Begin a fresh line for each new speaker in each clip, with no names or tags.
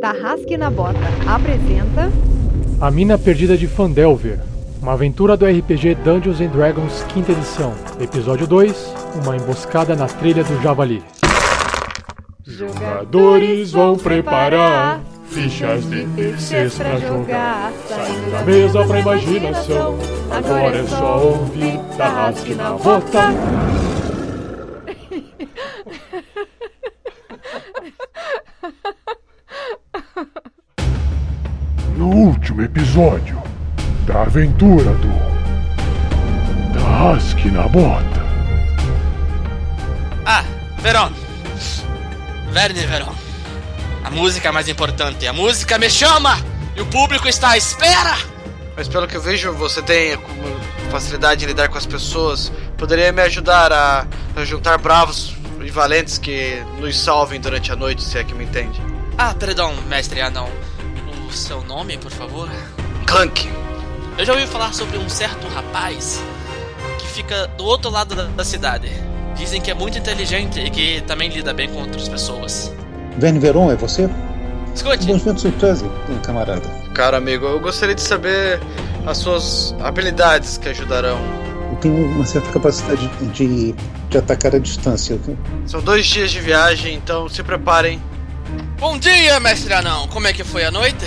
Tarrasque na Bota apresenta
A Mina Perdida de Fandelver, uma aventura do RPG Dungeons and Dragons quinta edição, episódio 2, uma emboscada na trilha do Javali.
Jogadores vão preparar fichas de terceiros pra jogar. Saindo da mesa pra imaginação. Agora é só ouvir Tarrasque na Bota.
No último episódio da aventura do Tarrasque na Bota.
Ah, Verón. Verne Verón. A música é mais importante. A música me chama! E o público está à espera!
Mas pelo que eu vejo, você tem facilidade em lidar com as pessoas. Poderia me ajudar a, a juntar bravos e valentes que nos salvem durante a noite, se é que me entende.
Ah, perdão, mestre anão. O seu nome, por favor?
Clank.
Eu já ouvi falar sobre um certo rapaz que fica do outro lado da, da cidade. Dizem que é muito inteligente e que também lida bem com outras pessoas.
Verne Veron, é você?
Escute,
ventos surpresa, camarada.
Cara amigo, eu gostaria de saber as suas habilidades que ajudarão.
Eu tenho uma certa capacidade de, de atacar à distância.
São dois dias de viagem, então se preparem.
bom dia, mestre anão. Como é que foi a noite?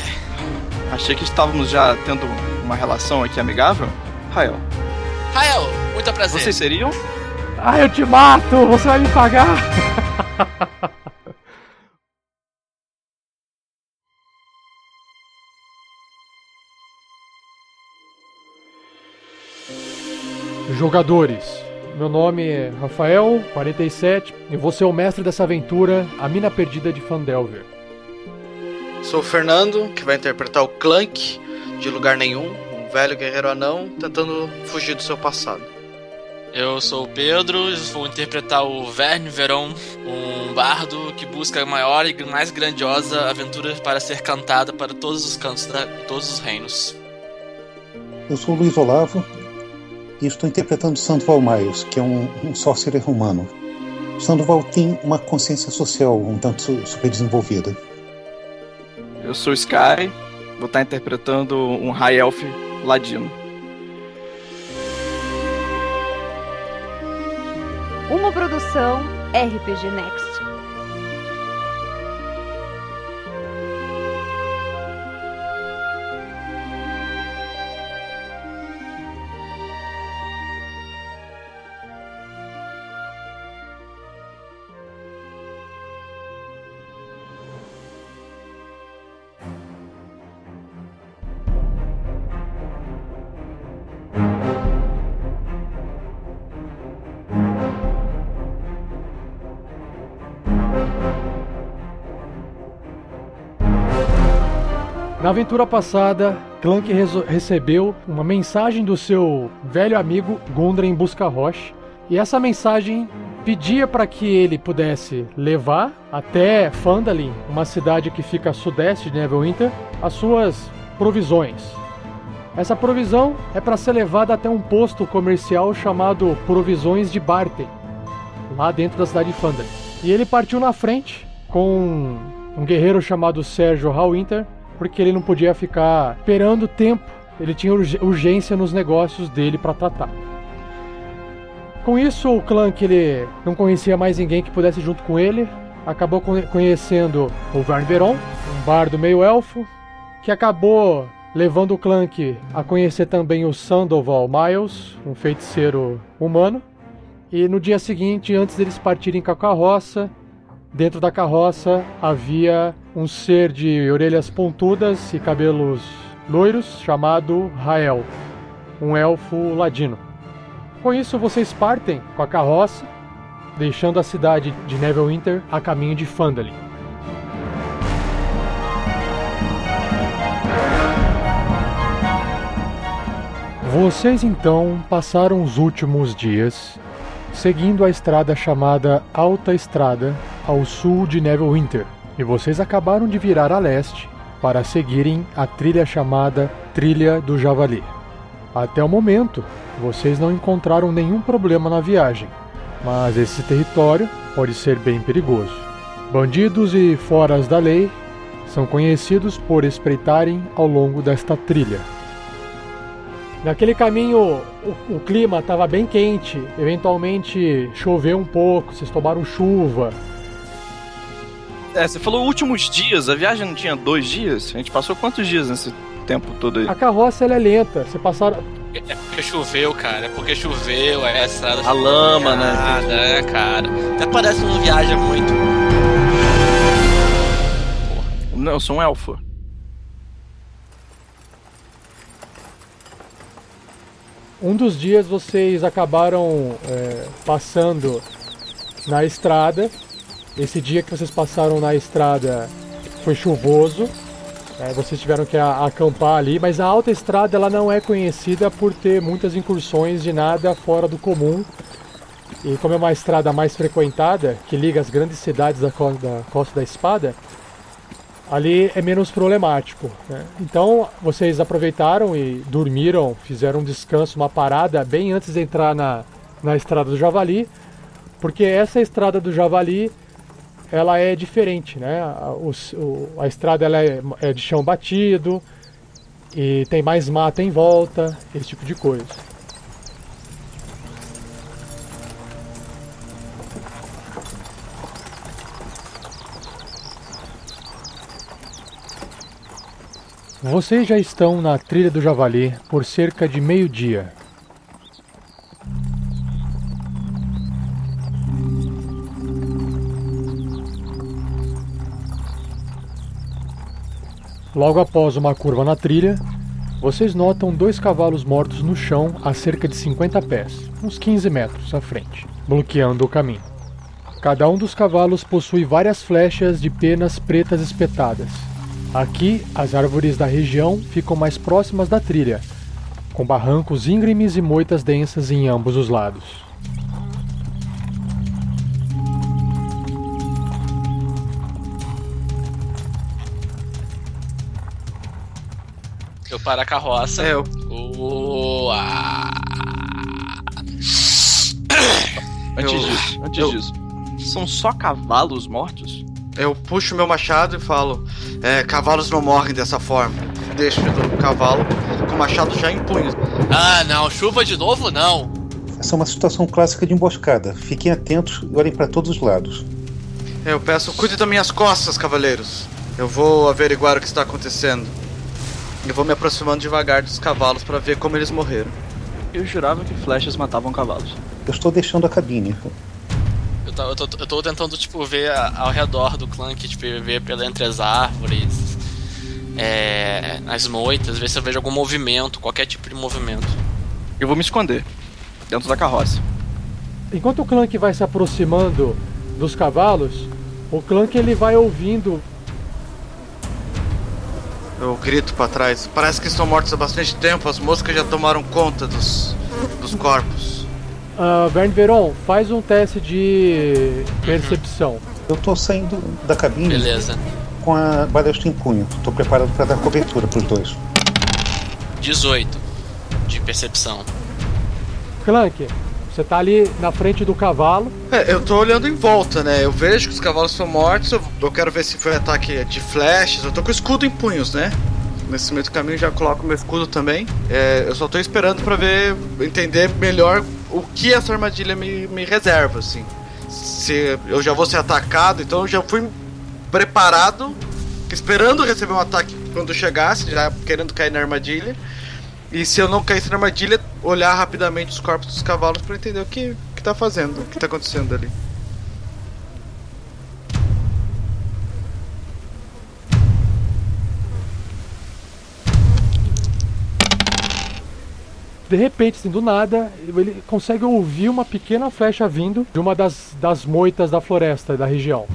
Achei que estávamos já tendo uma relação aqui amigável. Rael,
Rael, muito prazer.
vocês seriam?
Ah, eu te mato! Você vai me pagar! Jogadores, meu nome é Rafael, 47, e vou ser o mestre dessa aventura, A Mina Perdida de Fandelver.
Sou o Fernando, que vai interpretar o Clank, de lugar nenhum, um velho guerreiro anão tentando fugir do seu passado.
Eu sou o Pedro e vou interpretar o Verne Veron, um bardo que busca a maior e mais grandiosa aventura para ser cantada para todos os cantos de todos os reinos.
Eu sou o Luiz Olavo e estou interpretando Sandoval Miles, que é um, um sorcerer humano. Sandoval tem uma consciência social um tanto su- super desenvolvida.
Eu sou Sky, vou estar interpretando um High Elf ladino.
uma produção RPG Next.
Na aventura passada, Clank recebeu uma mensagem do seu velho amigo Gundren Buscarroche, e essa mensagem pedia para que ele pudesse levar até Phandalin, uma cidade que fica a sudeste de Neverwinter, as suas provisões. Essa provisão é para ser levada até um posto comercial chamado Provisões de Barten, lá dentro da cidade de Phandalin. E ele partiu na frente com um guerreiro chamado Sérgio Hallwinter, porque ele não podia ficar esperando tempo. Ele tinha urg- urgência nos negócios dele para tratar. Com isso, o que ele não conhecia mais ninguém que pudesse junto com ele, acabou conhe- conhecendo o Veron, um bardo meio elfo, que acabou levando o Clank a conhecer também o Sandoval Miles, um feiticeiro humano. E no dia seguinte, antes deles partirem com a carroça, dentro da carroça havia um ser de orelhas pontudas e cabelos loiros chamado Rael, um elfo ladino. Com isso, vocês partem com a carroça, deixando a cidade de Neverwinter a caminho de Phandalin. Vocês então passaram os últimos dias seguindo a estrada chamada Alta Estrada ao sul de Neverwinter, e vocês acabaram de virar a leste para seguirem a trilha chamada Trilha do Javali. Até o momento, vocês não encontraram nenhum problema na viagem, mas esse território pode ser bem perigoso. Bandidos e foras da lei são conhecidos por espreitarem ao longo desta trilha. Naquele caminho, o, o clima estava bem quente, eventualmente choveu um pouco, vocês tomaram chuva.
É, você falou últimos dias, a viagem não tinha dois dias? A gente passou quantos dias nesse tempo todo aí?
A carroça ela é lenta, você passaram.
É porque choveu, cara. É porque choveu, é a estrada.
A lama, né?
Nada, é, cara. Até parece que não viaja muito.
Não, eu sou um elfo.
Um dos dias vocês acabaram é, passando na estrada. Esse dia que vocês passaram na estrada foi chuvoso. É, vocês tiveram que acampar ali, mas a alta estrada ela não é conhecida por ter muitas incursões de nada fora do comum. E como é uma estrada mais frequentada, que liga as grandes cidades da da, Costa da Espada, ali é menos problemático. né? Então vocês aproveitaram e dormiram, fizeram um descanso, uma parada bem antes de entrar na, na estrada do Javali, porque essa estrada do Javali ela é diferente, né? A, o- a estrada ela é, é de chão batido e tem mais mata em volta, esse tipo de coisa. Vocês já estão na trilha do Javali por cerca de meio-dia. Logo após uma curva na trilha, vocês notam dois cavalos mortos no chão a cerca de 50 pés, uns 15 metros à frente, bloqueando o caminho. Cada um dos cavalos possui várias flechas de penas pretas espetadas. Aqui, as árvores da região ficam mais próximas da trilha, com barrancos íngremes e moitas densas em ambos os lados.
Eu paro a carroça.
É, eu,
Uá.
Antes
Eu-
disso, antes
eu-
disso. São só cavalos mortos?
Eu puxo meu machado e falo: é, cavalos não morrem dessa forma. Deixo o cavalo com o machado já em punho.
Ah, não. Chuva de novo, não.
Essa é uma situação clássica de emboscada. Fiquem atentos e olhem para todos os lados.
Eu peço: cuide das minhas costas, cavaleiros. Eu vou averiguar o que está acontecendo. Eu vou me aproximando devagar dos cavalos para ver como eles morreram.
Eu jurava que flechas matavam cavalos.
Eu estou deixando a cabine.
Eu tô, eu tô, eu tô tentando, tipo, ver ao redor do clã, que, tipo, ver pela entre as árvores, é, nas moitas, ver se eu vejo algum movimento, qualquer tipo de movimento.
Eu vou me esconder. Dentro da carroça.
Enquanto o Clank vai se aproximando dos cavalos, o Clank ele vai ouvindo
Eu grito para trás. Parece que estão mortos há bastante tempo. As moscas já tomaram conta dos, dos corpos.
Ah, Verne Veron, faz um teste de percepção.
Eu estou saindo da cabine
Beleza.
com a balestra em punho. Estou preparado para dar cobertura para os dois.
18 de percepção.
Clank, você tá ali na frente do cavalo.
É, eu tô olhando em volta, né? Eu vejo que os cavalos estão mortos. Eu, eu quero ver se foi ataque de flechas. Eu tô com o escudo em punhos, né? Nesse meio do caminho já coloco meu escudo também. É, eu só tô esperando pra ver, entender melhor o que essa armadilha me, me reserva, assim. Se eu já vou ser atacado, então eu já fui preparado, esperando receber um ataque quando chegasse, já querendo cair na armadilha. E se eu não caísse na armadilha, olhar rapidamente os corpos dos cavalos pra entender o que, que tá fazendo, o que tá acontecendo ali.
De repente, assim, do nada, ele consegue ouvir uma pequena flecha vindo de uma das, das moitas da floresta da região.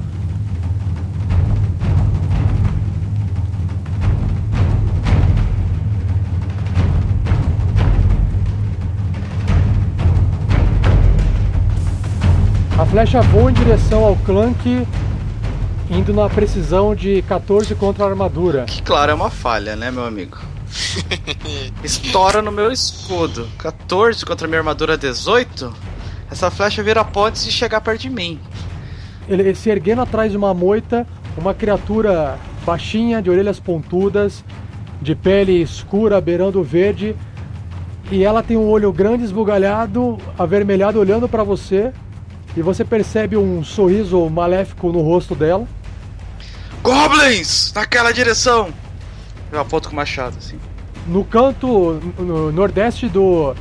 A flecha voa em direção ao Clank, indo na precisão de 14 contra a armadura.
Que claro, é uma falha, né, meu amigo? Estoura no meu escudo. 14 contra minha armadura 18? Essa flecha vira pó antes de chegar perto de mim.
Ele se erguendo atrás de uma moita, uma criatura baixinha, de orelhas pontudas, de pele escura, beirando o verde. E ela tem um olho grande, esbugalhado, avermelhado, olhando para você. E você percebe um sorriso maléfico no rosto dela.
Goblins! Naquela direção! Eu aponto com o machado, assim.
No canto no nordeste do,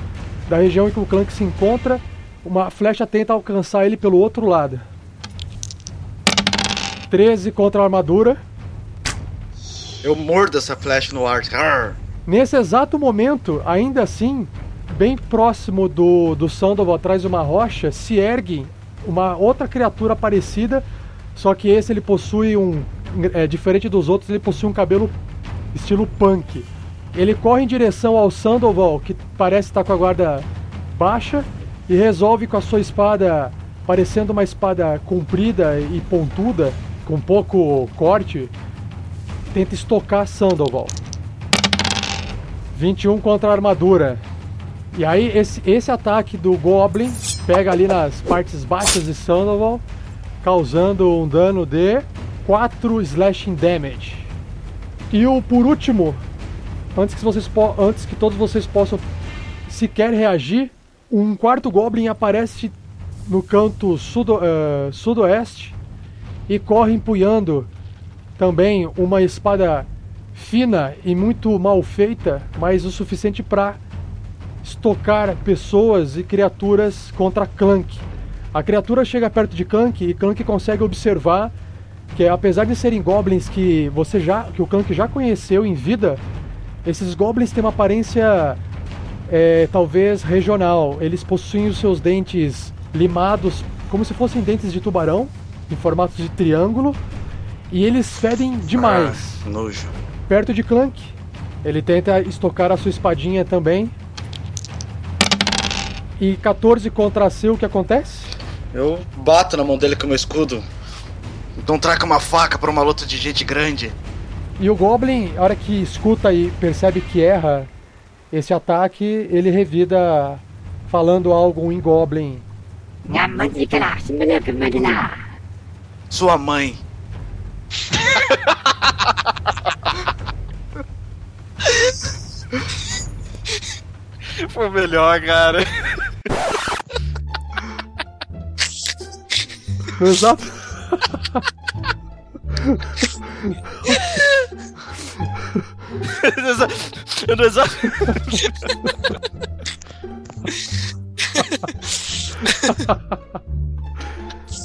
da região em que o Clank se encontra, uma flecha tenta alcançar ele pelo outro lado. 13 contra a armadura.
Eu mordo essa flecha no ar. Arr!
Nesse exato momento, ainda assim, bem próximo do, do Sandoval, atrás de uma rocha, se ergue uma outra criatura parecida, só que esse ele possui um. É, diferente dos outros, ele possui um cabelo estilo punk. Ele corre em direção ao Sandoval, que parece estar com a guarda baixa, e resolve com a sua espada, parecendo uma espada comprida e pontuda, com pouco corte, tenta estocar Sandoval. 21 contra a armadura. E aí esse, esse ataque do Goblin pega ali nas partes baixas de Sandoval, causando um dano de 4 slashing damage. E o por último, antes que, vocês antes que todos vocês possam sequer reagir, um quarto Goblin aparece no canto sudo, uh, sudoeste e corre empunhando também uma espada fina e muito mal feita, mas o suficiente para estocar pessoas e criaturas contra Clank. A criatura chega perto de Clank e Clank consegue observar que apesar de serem goblins que você já que o Clank já conheceu em vida, esses goblins têm uma aparência é, talvez regional. Eles possuem os seus dentes limados como se fossem dentes de tubarão, em formato de triângulo, e eles fedem demais.
Ah, nojo.
Perto de Clank, ele tenta estocar a sua espadinha também. E 14 contra C, o que acontece?
Eu bato na mão dele com o meu escudo. Então traca uma faca para uma luta de gente grande.
E o Goblin, a hora que escuta e percebe que erra esse ataque, ele revida falando algo em Goblin.
Sua mãe.
Foi melhor, cara.
Exato.
Eu não exato.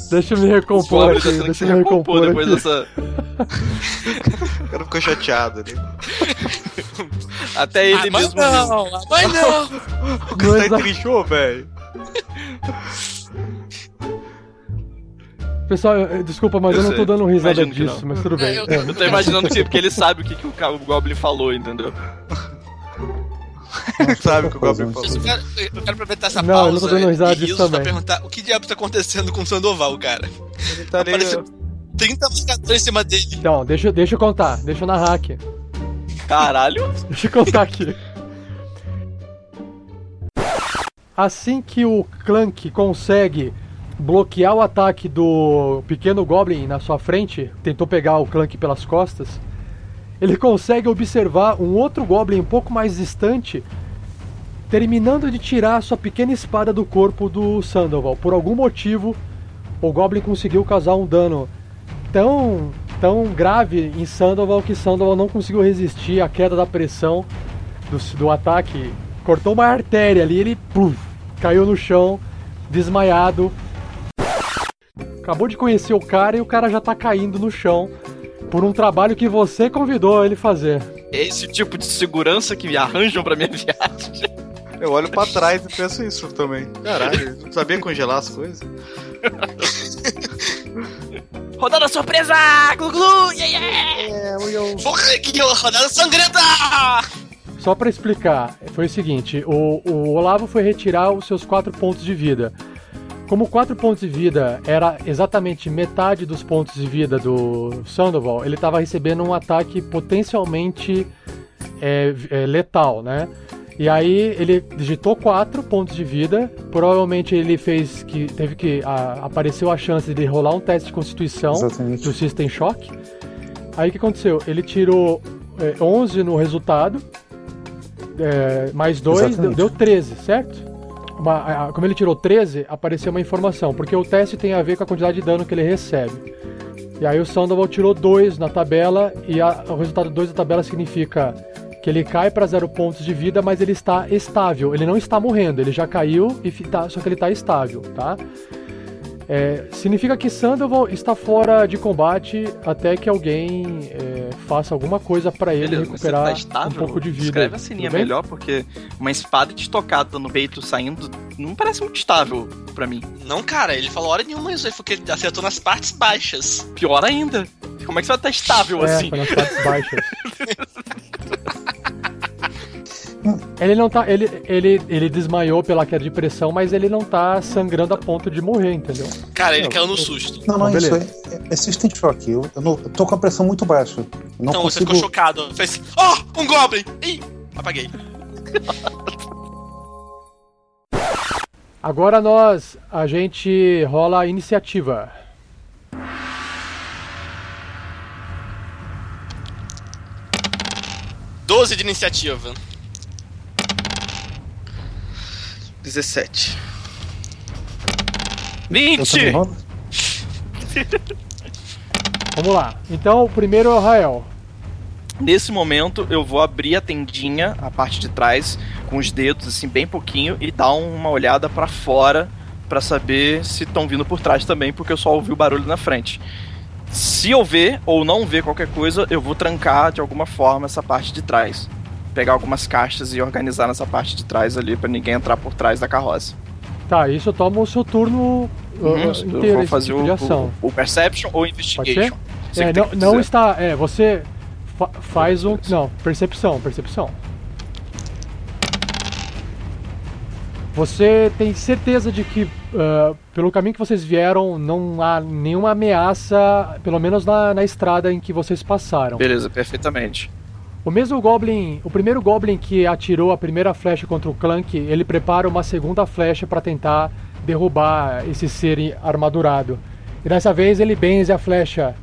Deixa eu me recompor aqui, deixa eu me recompor
depois
aqui.
dessa.
O cara ficou chateado ali.
Até ele
Ah, mas
mesmo.
não, mas não.
O cara
Mas
tá trinchou, velho.
Pessoal, eu- desculpa, mas eu,
Eu
não tô dando risada
imagino
disso,
não.
mas tudo bem.
É, eu-
É.
Eu tô imaginando que porque ele sabe o que, que o, o Goblin falou, entendeu?
Sabe o que o Goblin falou.
Eu quero, eu quero aproveitar essa
Não, eu não tô
pausa
dando risada disso
risos pra
também.
perguntar o que diabo tá acontecendo com o Sandoval, cara.
Ele tá ali.
Apareceu 30 marcadores em cima dele.
Não, deixa, eu- deixa eu contar, deixa eu narrar aqui.
Caralho.
Deixa eu contar aqui. Assim que o Clank consegue bloquear o ataque do pequeno Goblin na sua frente, tentou pegar o Clank pelas costas, ele consegue observar um outro Goblin um pouco mais distante, terminando de tirar sua pequena espada do corpo do Sandoval. Por algum motivo, o Goblin conseguiu causar um dano tão, tão grave em Sandoval que Sandoval não conseguiu resistir à queda da pressão do, do ataque. Cortou uma artéria ali, ele caiu no chão, desmaiado. Acabou de conhecer o cara e o cara já tá caindo no chão por um trabalho que você convidou ele fazer.
É esse tipo de segurança que me arranjam pra minha viagem.
Eu olho pra trás e penso isso também. Caralho, eu não sabia congelar as coisas.
Rodada surpresa! Glu glu! Yeah, yeah!
Porra, que rodada sangrenta!
Só pra explicar, foi o seguinte: o, o Olavo foi retirar os seus 4 pontos de vida. Como 4 pontos de vida era exatamente metade dos pontos de vida do Sandoval, ele estava recebendo um ataque potencialmente é, é, letal, né? E aí ele digitou 4 pontos de vida. Provavelmente ele fez que. teve que. A, apareceu a chance de rolar um teste de constituição
Exatamente.
do System Shock. Aí o que aconteceu? Ele tirou é, 11 no resultado, é, mais 2 deu, deu 13, certo? Uma- como ele tirou 13, apareceu uma informação, porque o teste tem a ver com a quantidade de dano que ele recebe. E aí o Sandoval tirou 2 na tabela, e a- o resultado 2 da tabela significa que ele cai para 0 pontos de vida, mas ele está estável. Ele não está morrendo, ele já caiu, e tá- só que ele está estável, tá? É, significa que Sandoval está fora de combate até que alguém é, faça alguma coisa para ele
Beleza,
recuperar
tá estável?
um pouco de vida.
Escreve a sininha melhor, porque uma espada estocada no peito saindo não parece muito estável pra mim.
Não, cara, ele falou hora nenhuma isso aí, foi que ele acertou nas partes baixas.
Pior ainda. Como é que você vai estar estável
É,
assim?
foi nas partes baixas. ele não tá. Ele, ele, ele desmaiou pela queda de pressão, mas ele não tá sangrando a ponto de morrer, entendeu?
Cara, ele
Não,
caiu no susto.
Não, não, isso
beleza.
é, é System Shock. Eu, eu, não, eu tô com a pressão muito baixa. Não
Então você
consigo.
ficou chocado. Fez, oh, um Goblin! Ih, apaguei.
Agora nós. A gente rola a iniciativa.
Doze de iniciativa.
17.
Eu também
20!
rolo?
Vamos lá. Então o primeiro é o Rael.
Nesse momento eu vou abrir a tendinha, a parte de trás, com os dedos assim bem pouquinho e dar uma olhada pra fora pra saber se estão vindo por trás também, porque eu só ouvi o barulho na frente. Se eu ver ou não ver qualquer coisa, eu vou trancar de alguma forma essa parte de trás. Pegar algumas caixas e organizar nessa parte de trás ali pra ninguém entrar por trás da carroça.
Tá, isso toma o seu turno uh,
Uhum,
inteiro,
eu vou fazer
tipo
o, o, o Perception ou Investigation. Você
É, não, não está. É, você fa- faz um. Não, percepção, percepção. Você tem certeza de que, ah, pelo caminho que vocês vieram, não há nenhuma ameaça, pelo menos na, na estrada em que vocês passaram.
Beleza, perfeitamente.
O mesmo Goblin, o primeiro Goblin que atirou a primeira flecha contra o Clank, ele prepara uma segunda flecha para tentar derrubar esse ser armadurado. E dessa vez ele benze a flecha.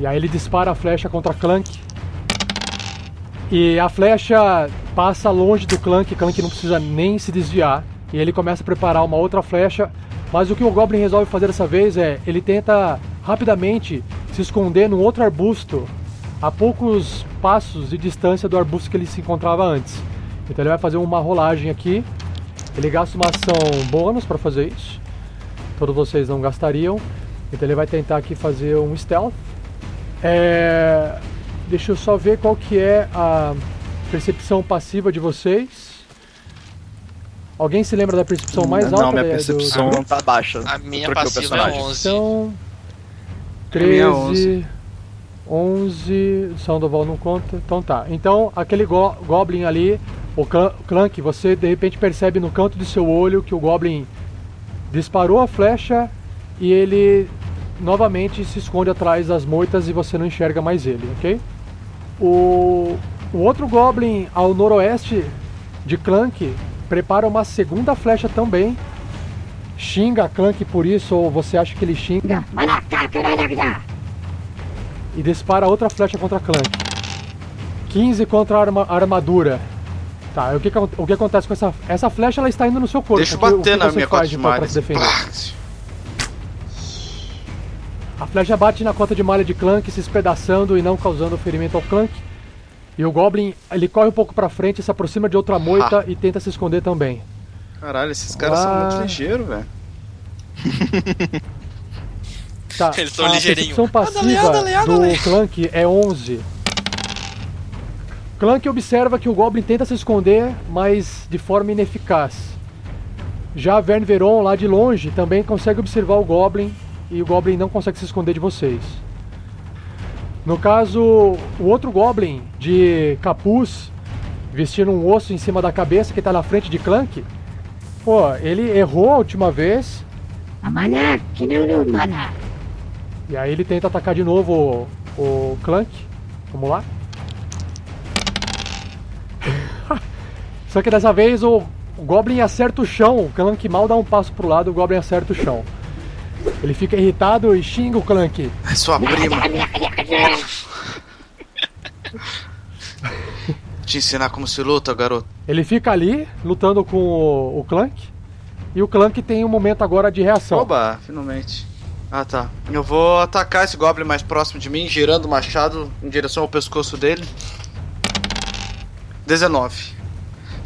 E aí ele dispara a flecha contra Clank. E a flecha passa longe do Clank, Clank não precisa nem se desviar. E ele começa a preparar uma outra flecha. Mas o que o Goblin resolve fazer dessa vez é ele tenta rapidamente se esconder num outro arbusto a poucos passos de distância do arbusto que ele se encontrava antes. Então ele vai fazer uma rolagem aqui. Ele gasta uma ação bônus para fazer isso. Todos vocês não gastariam. Então ele vai tentar aqui fazer um stealth. É, Deixa eu só ver qual que é a percepção passiva de vocês. Alguém se lembra da percepção mais alta?
não, minha
da- do-
percepção
do-
tá baixa.
A minha
o
passiva é
personagem.
11.
São
A minha é
13, 11, Sandoval não conta. Então tá. Então aquele go- Goblin ali, o Clan- Clank, você de repente percebe no canto do seu olho que o Goblin disparou a flecha e ele novamente se esconde atrás das moitas e você não enxerga mais ele, ok? O, o outro Goblin ao noroeste de Clank prepara uma segunda flecha também. Xinga Clank por isso, ou você acha que ele xinga? E dispara outra flecha contra Clank. 15 contra a arma- a armadura. Tá, o que, o que acontece com essa. Essa flecha ela está indo no seu corpo.
Deixa eu
que- o
bater
que
na minha
faz,
cota de
então,
malha.
se defender?
Pá!
A flecha bate na cota de malha de Clank, se espedaçando e não causando ferimento ao Clank. E o Goblin, ele corre um pouco pra frente, se aproxima de outra moita e tenta se esconder também.
Caralho, esses caras são
Ah.
muito ligeiros, velho.
Tá,
Eles são
a
ligeirinho.
percepção passiva do. Clank é 11. Clank observa que o Goblin tenta se esconder, mas de forma ineficaz. Já Vern Veron, lá de longe, também consegue observar o Goblin e o Goblin não consegue se esconder de vocês. No caso, o outro Goblin de capuz, vestindo um osso em cima da cabeça, que está na frente de Clank, pô, ele errou a última vez, e aí ele tenta atacar de novo o, o Clank. Vamos lá. Só que dessa vez o, o Goblin acerta o chão. O Clank mal dá um passo pro lado, o Goblin acerta o chão. Ele fica irritado e xinga o Clank.
É sua prima. Te ensinar como se luta, garoto.
Ele fica ali lutando com o, o Clank. E o Clank tem um momento agora de reação.
Oba, finalmente. Ah tá. Eu vou atacar esse Goblin mais próximo de mim, girando o machado em direção ao pescoço dele. 19.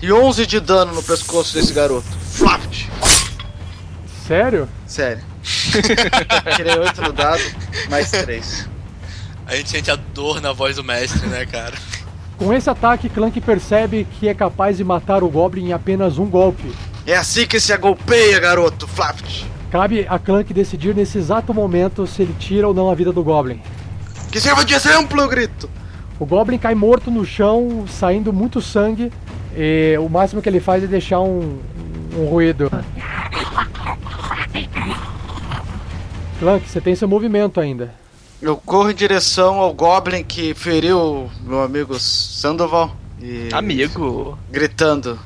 E 11 de dano no pescoço desse garoto. Flaft!
Sério?
Sério. Tirei 8 no dado, mais 3.
A gente sente a dor na voz do mestre, né, cara?
Com esse ataque, Clank percebe que é capaz de matar o Goblin em apenas um golpe.
É assim que se agolpeia, garoto. Flaft!
Cabe a Clank decidir nesse exato momento se ele tira ou não a vida do Goblin.
Que sirva de exemplo, eu grito!
O Goblin cai morto no chão, saindo muito sangue. E o máximo que ele faz é deixar um, um ruído. Clank, você tem seu movimento ainda.
Eu corro em direção ao Goblin que feriu meu amigo Sandoval. E...
Amigo.
Gritando: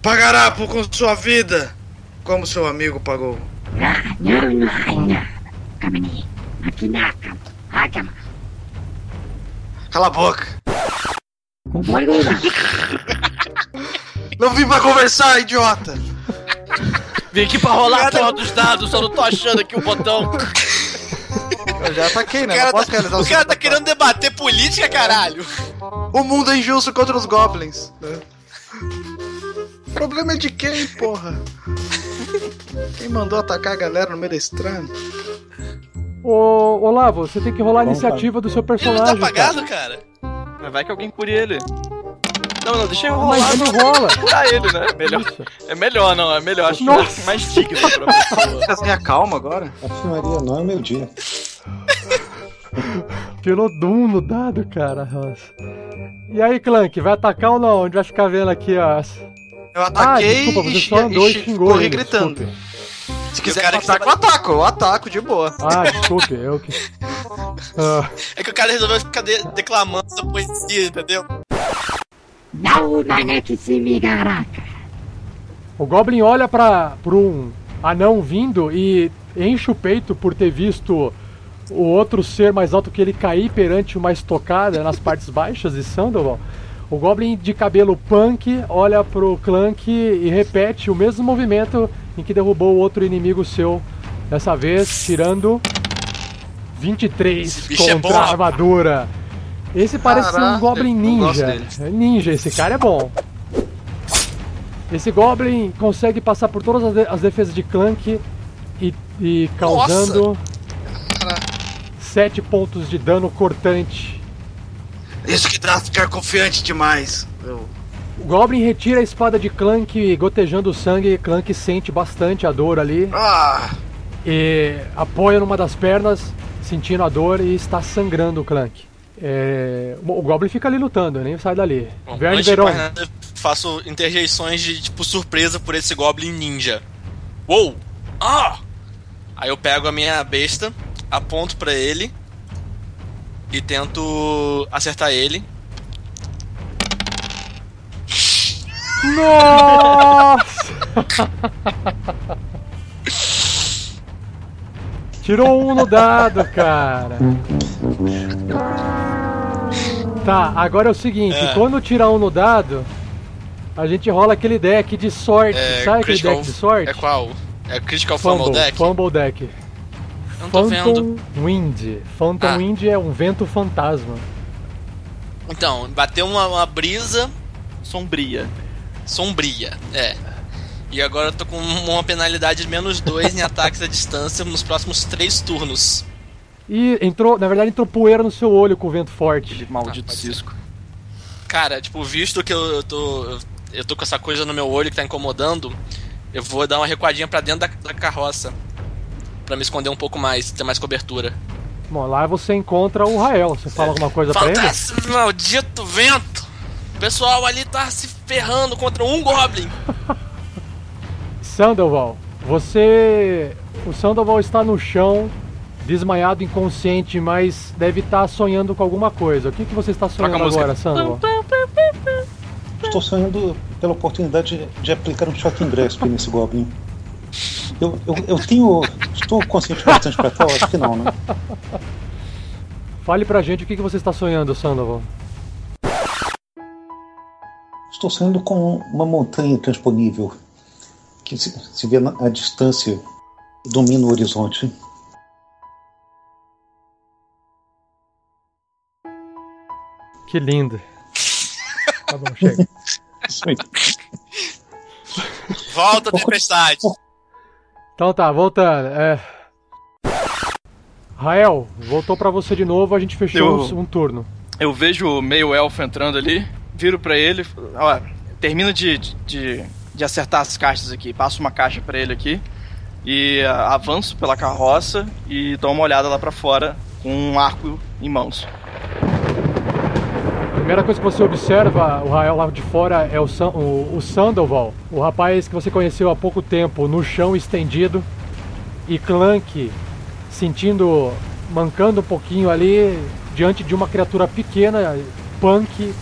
Pagará por com sua vida! Como seu amigo pagou. Cala a boca! Não vim pra conversar, idiota!
Vim aqui pra rolar a porra dos dados, só não tô achando aqui o botão.
Eu já ataquei, né?
O cara, tá,
realizar
o cara tá querendo debater política, caralho.
O mundo é injusto contra os goblins. né? O problema é de quem, porra? Quem mandou atacar a galera no meio da estrada?
Ô, Olavo, você tem que rolar a
Vamos
iniciativa do seu
Ele não tá
personagem.
apagado,
cara.
cara?
Mas vai que alguém cure ele. Não, não, deixa eu
Mas
rolar.
ele rola.
Curar ele, né? Melhor.
Isso.
É melhor, não, é melhor. Acho
Nossa.
que é mais digno pra pessoa.
Você tenha calma agora?
Ave Maria, não é meu dia.
Tirou Doom no dado, cara. Nossa. E aí, Clank, vai atacar ou não? A gente vai ficar vendo aqui, ó.
Eu
Ah,
ataquei
desculpa, você
e,
só andou e
e
xingou
corri
ele,
gritando.
desculpe.
Se
E o
quiser
cara que
atacar, eu ataco. Eu ataco de boa.
Ah, desculpe, eu que. Ah,
É que o cara resolveu ficar de- declamando essa poesia, entendeu?
O Goblin olha pra um anão vindo e enche o peito por ter visto o outro ser mais alto que ele cair perante uma estocada nas partes baixas de Sandoval. O Goblin de cabelo punk olha pro Clank e repete o mesmo movimento em que derrubou o outro inimigo seu. Dessa vez, tirando 23
Esse bicho é
contra
bom,
a armadura. Esse parece ser um
Caraca,
Goblin ninja. É ninja, esse cara é bom. Esse Goblin consegue passar por todas as, de- as defesas de Clank e, e causando 7 pontos de dano cortante.
Isso que dá ficar confiante demais. Eu...
O Goblin retira a espada de Clank, gotejando sangue. Clank sente bastante a dor ali.
Ah!
E apoia numa das pernas, sentindo a dor e está sangrando o Clank. É, o Goblin fica ali lutando, nem sai dali.
Bom,
Verne Veron.
nada, faço interjeições de, tipo, surpresa por esse Goblin Ninja. Uou! Ah! Aí eu pego a minha besta, aponto pra ele e tento acertar ele.
Nossa! Tirou um no dado, cara. Tá, agora é o seguinte,
É.
quando tirar um no dado, a gente rola aquele deck de sorte.
É,
Sabe aquele deck de sorte?
É qual? É o Critical Fumble,
Fumble,
Deck?
Fumble deck.
Eu não tô
Phantom
vendo.
Wind. Phantom
Ah.
Wind é um vento fantasma.
Então, bateu uma, uma brisa
Sombria.
sombria, é. E agora eu tô com uma penalidade de menos 2 em ataques à distância nos próximos 3 turnos.
E entrou, na verdade, entrou poeira no seu olho com o vento forte.
Aquele maldito
ser.
cisco.
Cara, tipo, visto que eu, eu tô. Eu tô com essa coisa no meu olho que tá incomodando, eu vou dar uma recuadinha pra dentro da, da carroça. Pra me esconder um pouco mais, ter mais cobertura.
Bom, lá você encontra o Rael. Você fala alguma coisa pra ele?
Falta esse maldito vento! O pessoal ali tá se ferrando contra um Goblin!
Sandoval, você. O Sandoval está no chão, desmaiado, inconsciente, mas deve estar sonhando com alguma coisa. O que, que você está sonhando agora, Sandoval?
Estou sonhando pela oportunidade de, de aplicar um choque em Gresp nesse Goblin. Eu, eu, eu tenho. Estou consciente bastante pra tal? Acho que não, né?
Fale pra gente o que, que você está sonhando, Sandoval.
Estou sonhando com uma montanha transponível que se, se vê na, à distância domina o horizonte.
Que lindo. Tá bom, chega.
Isso aí.
Volta, tempestade.
Então tá, voltando. É... Rael, voltou pra você de novo, a gente fechou
Eu-
um turno.
Eu vejo o meio elfo entrando ali, viro pra ele, ó, termino de, de, de acertar as caixas aqui, passo uma caixa pra ele aqui e ah, avanço pela carroça e dou uma olhada lá pra fora com um arco em mãos.
Primeira coisa que você observa, o Rael lá de fora, é o, San, o, o Sandoval, o rapaz que você conheceu há pouco tempo, no chão estendido, e Clank sentindo, mancando um pouquinho ali, diante de uma criatura pequena, punk,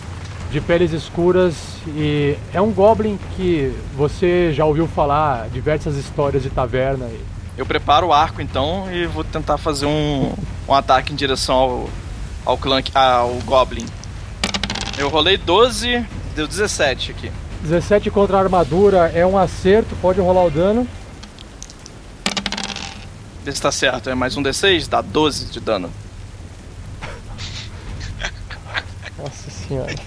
de peles escuras, e é um goblin que você já ouviu falar diversas histórias de taverna.
Eu preparo o arco então e vou tentar fazer um, um ataque em direção ao, ao Clank, ao Goblin. Eu rolei 12, deu 17 aqui.
17 contra a armadura é um acerto, pode rolar o dano.
Vê se tá certo, é mais um D6, dá 12 de dano.
Nossa senhora.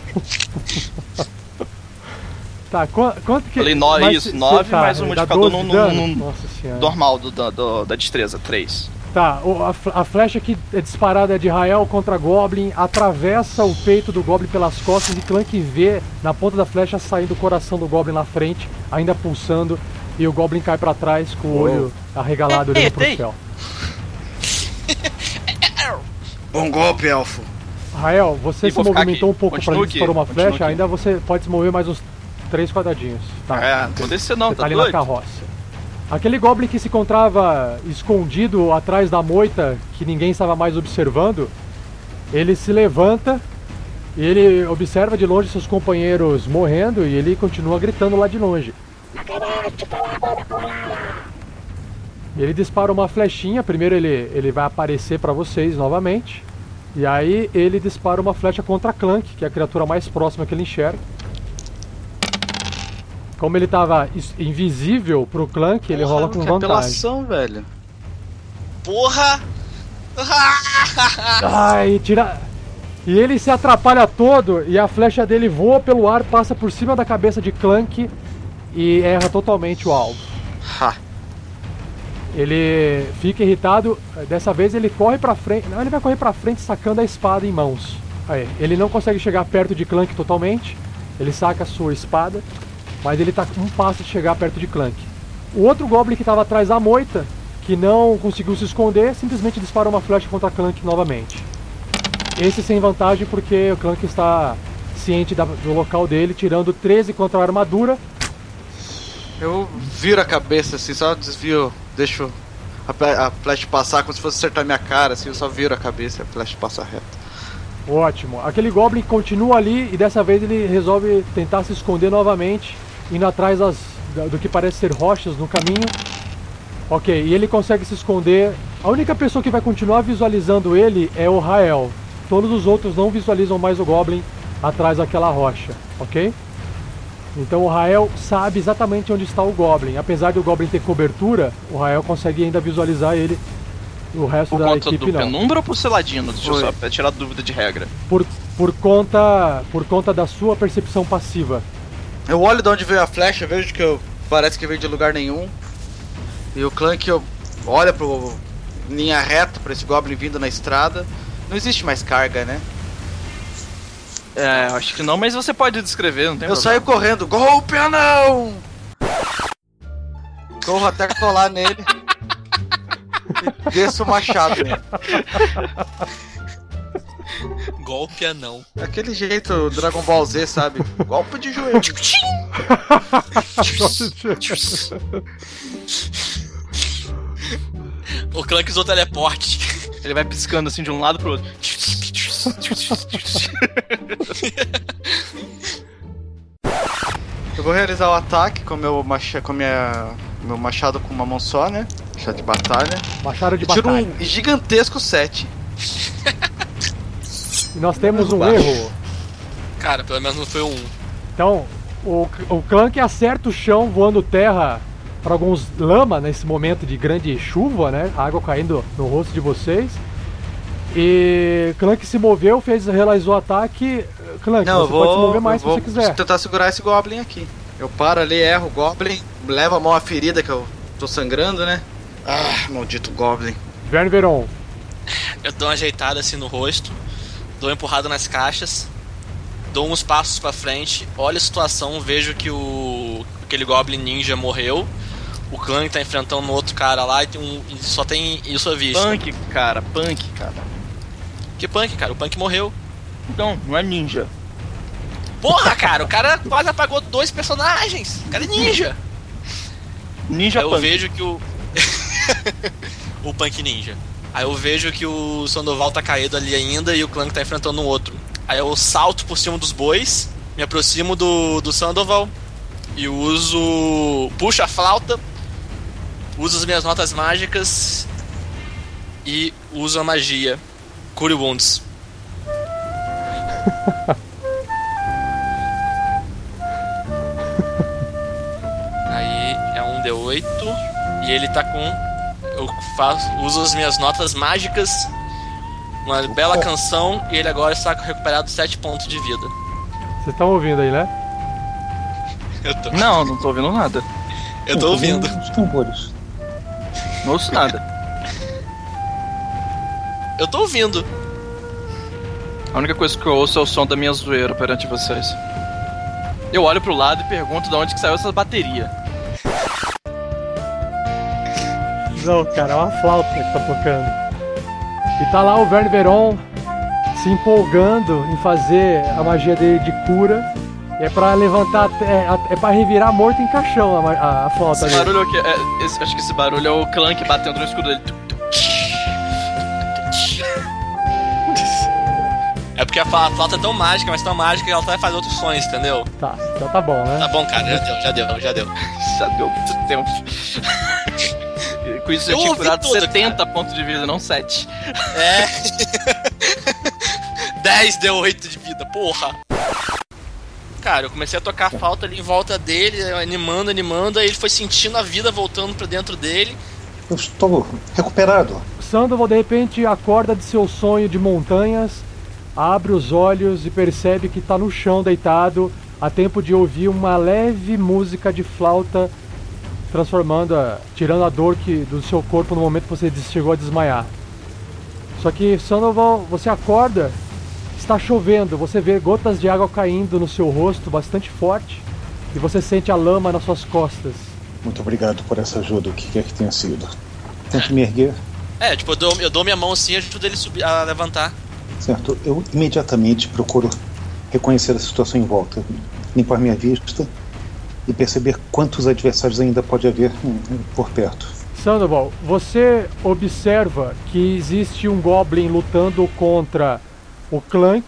tá, qu- quanto que.
Falei no-
mas
isso,
cê-
nove
cê tá,
mais um
dá
modificador
12
no- no- no-. Normal do- do- da destreza, 3.
Tá, a, fl- a flecha que é disparada de Rael contra Goblin atravessa o peito do Goblin pelas costas e Clank vê na ponta da flecha saindo o coração do Goblin na frente, ainda pulsando, e o Goblin cai pra trás com o olho arregalado olhando pro céu.
Bom golpe, elfo.
Rael, você
E
se movimentou
aqui.
um pouco
Continua
pra
aqui,
disparar uma flecha,
aqui.
ainda você pode se mover mais uns três quadradinhos. Tá.
É, não descer não,
Você
tá
tá ali na
doido?
carroça. Aquele Goblin que se encontrava escondido atrás da moita, que ninguém estava mais observando, ele se levanta e ele observa de longe seus companheiros morrendo e ele continua gritando lá de longe. E ele dispara uma flechinha, primeiro ele, ele vai aparecer para vocês novamente. E aí ele dispara uma flecha contra Clank, que é a criatura mais próxima que ele enxerga. Como ele estava invisível pro Clank, ele rola com vantagem.
apelação, velho.
Porra!
Ai, tira. E ele se atrapalha todo e a flecha dele voa pelo ar, passa por cima da cabeça de Clank e erra totalmente o alvo.
Ha.
Ele fica irritado, dessa vez ele corre pra frente. Não, ele vai correr pra frente sacando a espada em mãos. Aí, ele não consegue chegar perto de Clank totalmente. Ele saca a sua espada, mas ele tá com um passo de chegar perto de Clank. O outro Goblin que estava atrás da moita, que não conseguiu se esconder, simplesmente dispara uma flecha contra Clank novamente. Esse sem vantagem porque o Clank está ciente da- do local dele, tirando 13 contra a armadura.
Eu viro a cabeça assim, só desvio, deixo a, a flash passar como se fosse acertar minha cara, assim, eu só viro a cabeça e a flash passa reto.
Ótimo. Aquele Goblin continua ali e dessa vez ele resolve tentar se esconder novamente, indo atrás das, da- do que parece ser rochas no caminho. Ok, e ele consegue se esconder. A única pessoa que vai continuar visualizando ele é o Rael. Todos os outros não visualizam mais o Goblin atrás daquela rocha, ok? Então o Rael sabe exatamente onde está o Goblin. Apesar do Goblin ter cobertura, o Rael consegue ainda visualizar ele. O resto
Por
da
conta
equipe
do
não.
penumbra ou por seladino? Deixa eu só tirar dúvida de regra.
por, por conta por conta da sua percepção passiva.
Eu olho de onde veio a flecha, vejo que eu, parece que veio de lugar nenhum. E o Clank eu olha pro linha reta pra esse Goblin vindo na estrada. Não existe mais carga, né?
É, acho que não, mas você pode descrever, não tem
Eu
problema.
saio correndo, golpe anão! Corro até colar nele. e desço o machado nele.
Golpe anão.
Daquele jeito Dragon Ball Z, sabe? Golpe de joelho.
O Clank usou teleporte.
Ele vai piscando assim de um lado pro outro.
Eu vou realizar o ataque com meu macha, com minha meu machado com uma mão só, né? Machado de batalha.
Machado de
E tiro
batalha.
um gigantesco 7.
E nós temos um
Baixo.
erro.
Cara, pelo menos não foi um.
Então, o, o Clank acerta o chão voando terra para alguns lama nesse momento de grande chuva, né? Água caindo no rosto de vocês. E Clank se moveu, fez, realizou o ataque. Clank,
Não,
você
vou,
pode se mover mais se você quiser.
tentar segurar esse Goblin aqui. Eu paro ali, erro o Goblin, levo a mão à ferida que eu tô sangrando, né? Ah, maldito Goblin.
Verne Veron,
Eu dou uma ajeitada assim no rosto, dou uma empurrada nas caixas, dou uns passos pra frente, olho a situação, vejo que o aquele Goblin Ninja morreu. O Clank tá enfrentando um outro cara lá e, tem um, e só tem isso à vista.
Punk, cara, punk, cara.
Que punk, cara? O punk morreu.
Não, não é ninja.
Porra, cara, o cara quase apagou dois personagens. O cara é ninja.
Ninja
eu
punk.
vejo que o. o Punk Ninja. Aí eu vejo que o Sandoval tá caído ali ainda e o Clank tá enfrentando um outro. Aí eu salto por cima dos bois, me aproximo do, do Sandoval e uso. puxo a flauta, uso as minhas notas mágicas e uso a magia. Cure Wounds. Aí é um D8 e ele tá com. Eu faço, uso as minhas notas mágicas, uma bela canção e ele agora está recuperado 7 pontos de vida.
vocês estão ouvindo aí, né?
Eu tô,
Não, não tô ouvindo nada.
eu tô ouvindo.
Os tambores.
Não ouço nada.
Eu tô ouvindo.
A única coisa que eu ouço é o som da minha zoeira perante vocês. Eu olho pro lado e pergunto de onde que saiu essa bateria.
Não, cara, é uma flauta que tá tocando. E tá lá o Verne Veron se empolgando em fazer a magia dele de cura. É pra levantar, é, é pra revirar morto em caixão a, a, a flauta
Esse
dele.
barulho é o quê? É, esse- acho que esse barulho é o Clank batendo no escudo dele.
É porque a flauta é tão mágica, mas tão mágica que ela vai fazer outros sons, entendeu?
Tá, então tá bom, né?
Tá bom, cara, já deu, já deu, já deu.
Já deu muito tempo. E Com isso eu,
Eu
tinha curado
tudo,
70 pontos de vida, não 7.
É. 10 deu 8 de vida, porra. Cara, eu comecei a tocar a flauta ali em volta dele, animando, animando, aí ele foi sentindo a vida voltando pra dentro dele.
Eu estou recuperado.
Sandoval de repente acorda de seu sonho de montanhas, abre os olhos e percebe que está no chão deitado, a tempo de ouvir uma leve música de flauta, transformando, a, tirando a dor que, do seu corpo no momento que você chegou a desmaiar. Só que Sandoval, você acorda, está chovendo, você vê gotas de água caindo no seu rosto bastante forte e você sente a lama nas suas costas.
Muito obrigado por essa ajuda, o que quer que tenha sido. Tento me erguer.
É, tipo, eu dou, eu dou minha mão assim e ajudo ele subir, a levantar.
Certo, eu imediatamente procuro reconhecer a situação em volta, limpar minha vista e perceber quantos adversários ainda pode haver hum, por perto.
Sandoval, você observa que existe um Goblin lutando contra o Clank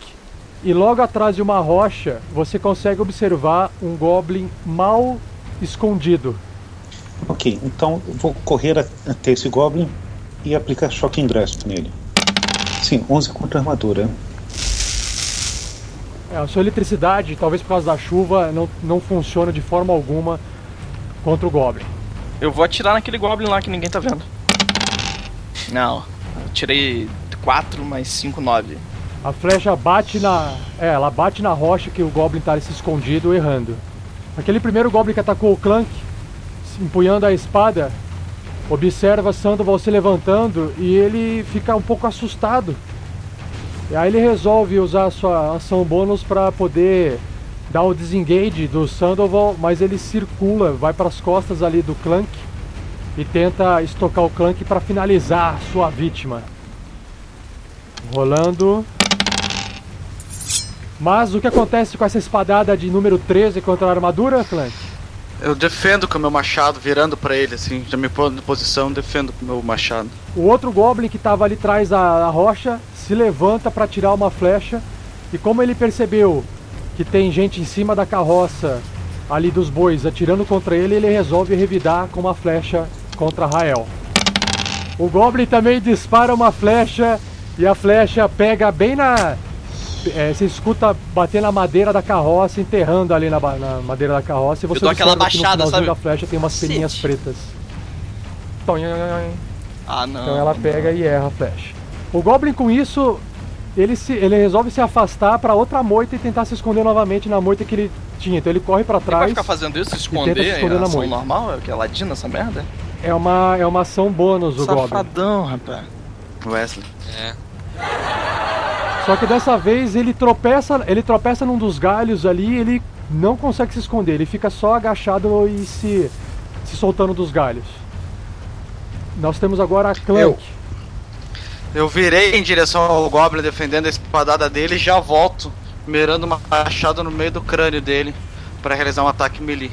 e logo atrás de uma rocha você consegue observar um Goblin mal escondido.
Ok, então vou correr até esse Goblin e aplicar Shocking Grasp nele. Sim, 11 contra armadura.
É, a sua eletricidade, talvez por causa da chuva, não, não funciona de forma alguma contra o Goblin.
Eu vou atirar naquele Goblin lá que ninguém tá vendo. Não, eu tirei 4 mais 5, 9.
A flecha bate na. É, ela bate na rocha que o Goblin tá se escondido, errando. Aquele primeiro Goblin que atacou o Clank, empunhando a espada, observa Sandoval se levantando e ele fica um pouco assustado. E aí ele resolve usar a sua ação bônus para poder dar o disengage do Sandoval, mas ele circula, vai para as costas ali do Clank e tenta estocar o Clank para finalizar sua vítima. Rolando. Mas o que acontece com essa espadada de número 13 contra a armadura, Clank?
Eu defendo com o meu machado, virando pra ele, assim, já me pondo em posição, defendo com o meu machado.
O outro Goblin que estava ali atrás da rocha se levanta para tirar uma flecha e como ele percebeu que tem gente em cima da carroça ali dos bois atirando contra ele, ele resolve revidar com uma flecha contra Rael. O Goblin também dispara uma flecha e a flecha pega bem na. É, você escuta bater na madeira da carroça, enterrando ali na, na madeira da carroça. E você
dou aquela baixada, sabe?
da flecha tem umas peninhas pretas.
Ah, não.
Então ela pega e erra a flecha. O Goblin com isso, ele, se, ele resolve se afastar para outra moita e tentar se esconder novamente na moita que ele tinha. Então ele corre para
Ele vai
trás.
ficar fazendo isso, se
tenta
esconder,
se esconder
em
na
ação
moita.
normal? É o que? É ladina essa merda?
É uma, é uma ação bônus o Goblin.
Safadão, rapaz.
Wesley.
É.
Só que dessa vez ele tropeça, ele tropeça num dos galhos ali e ele não consegue se esconder. Ele fica só agachado e se, se soltando dos galhos. Nós temos agora a Clank.
Eu.
Eu virei em direção ao Goblin defendendo a espadada dele e já volto, mirando uma machada no meio do crânio dele para realizar um ataque melee.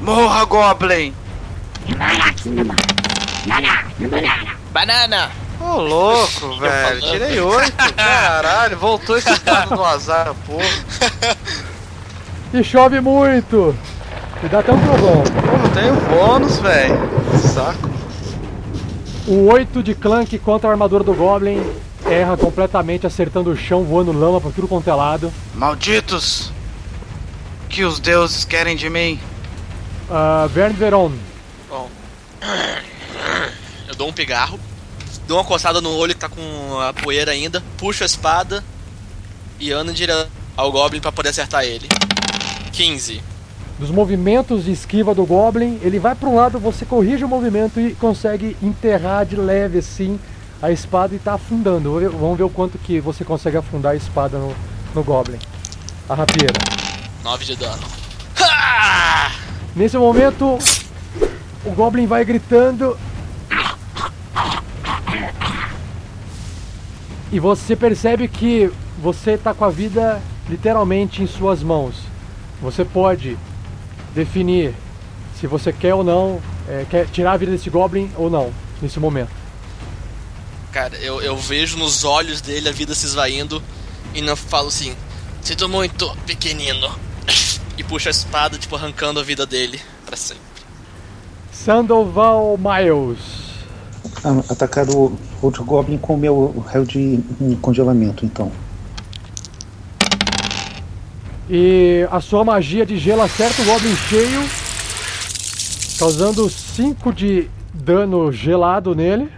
Morra, Goblin!
Banana!
Ô louco, velho, tirei oito, caralho, voltou esse estado do azar, porra.
E chove muito! E dá até um trovão.
Pô, não tenho bônus, velho. Saco.
O 8 de Clank contra a armadura do Goblin erra completamente, acertando o chão, voando lama por tudo quanto é lado.
Malditos! Que os deuses querem de mim?
Uh, Vern Veron.
Bom. Eu dou um pigarro, dou uma coçada no olho que tá com a poeira ainda, puxo a espada e ando em direção ao Goblin pra poder acertar ele. 15.
Dos movimentos de esquiva do Goblin, ele vai para um lado, você corrige o movimento e consegue enterrar de leve assim a espada e tá afundando. Vamos ver- Vamos ver o quanto que você consegue afundar a espada no, no Goblin. A rapieira.
9 de dano. Ha!
Nesse momento, o Goblin vai gritando. E você percebe que você está com a vida literalmente em suas mãos. Você pode definir se você quer ou não, é, quer tirar a vida desse Goblin ou não, nesse momento.
Cara, eu, eu vejo nos olhos dele a vida se esvaindo e não falo assim: Sinto muito, pequenino. E puxo a espada, tipo, arrancando a vida dele pra sempre.
Sandoval Miles.
A- Atacar o outro Goblin com o meu raio de congelamento, então.
E a sua magia de gelo acerta o Goblin cheio, causando 5 de dano gelado nele.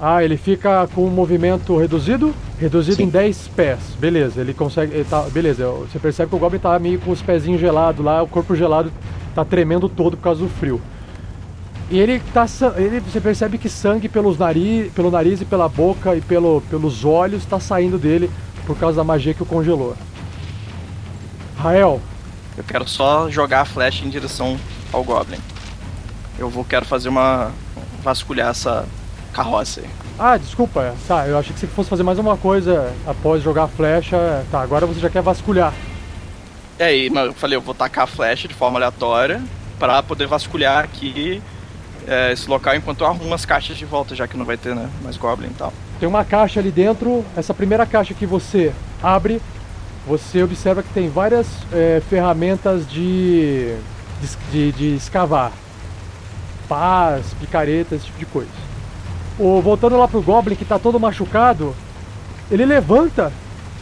Ah, ele fica com um movimento reduzido? Reduzido
Sim.
em 10 pés. Beleza, ele consegue. Ele tá, beleza, você percebe que o Goblin tá meio com os pezinhos gelados lá, o corpo gelado tá tremendo todo por causa do frio. E ele tá. Ele, você percebe que sangue pelos nariz, pelo nariz e pela boca e pelo, pelos olhos tá saindo dele por causa da magia que o congelou. Rael,
Eu quero só jogar a flecha em direção ao Goblin. Eu vou quero fazer uma. vasculhar essa carroça aí.
Ah, desculpa. Tá, eu achei que você fosse fazer mais uma coisa após jogar a flecha. Tá, agora você já quer vasculhar.
E aí, mas eu falei, eu vou tacar a flecha de forma aleatória pra poder vasculhar aqui é, esse local enquanto eu arrumo as caixas de volta, já que não vai ter, né, mais Goblin e tal.
Tem uma caixa ali dentro. Essa primeira caixa que você abre, você observa que tem várias é, ferramentas de, de, de- de escavar. Pás, picaretas, esse tipo de coisa. O, voltando lá pro Goblin que tá todo machucado, ele levanta,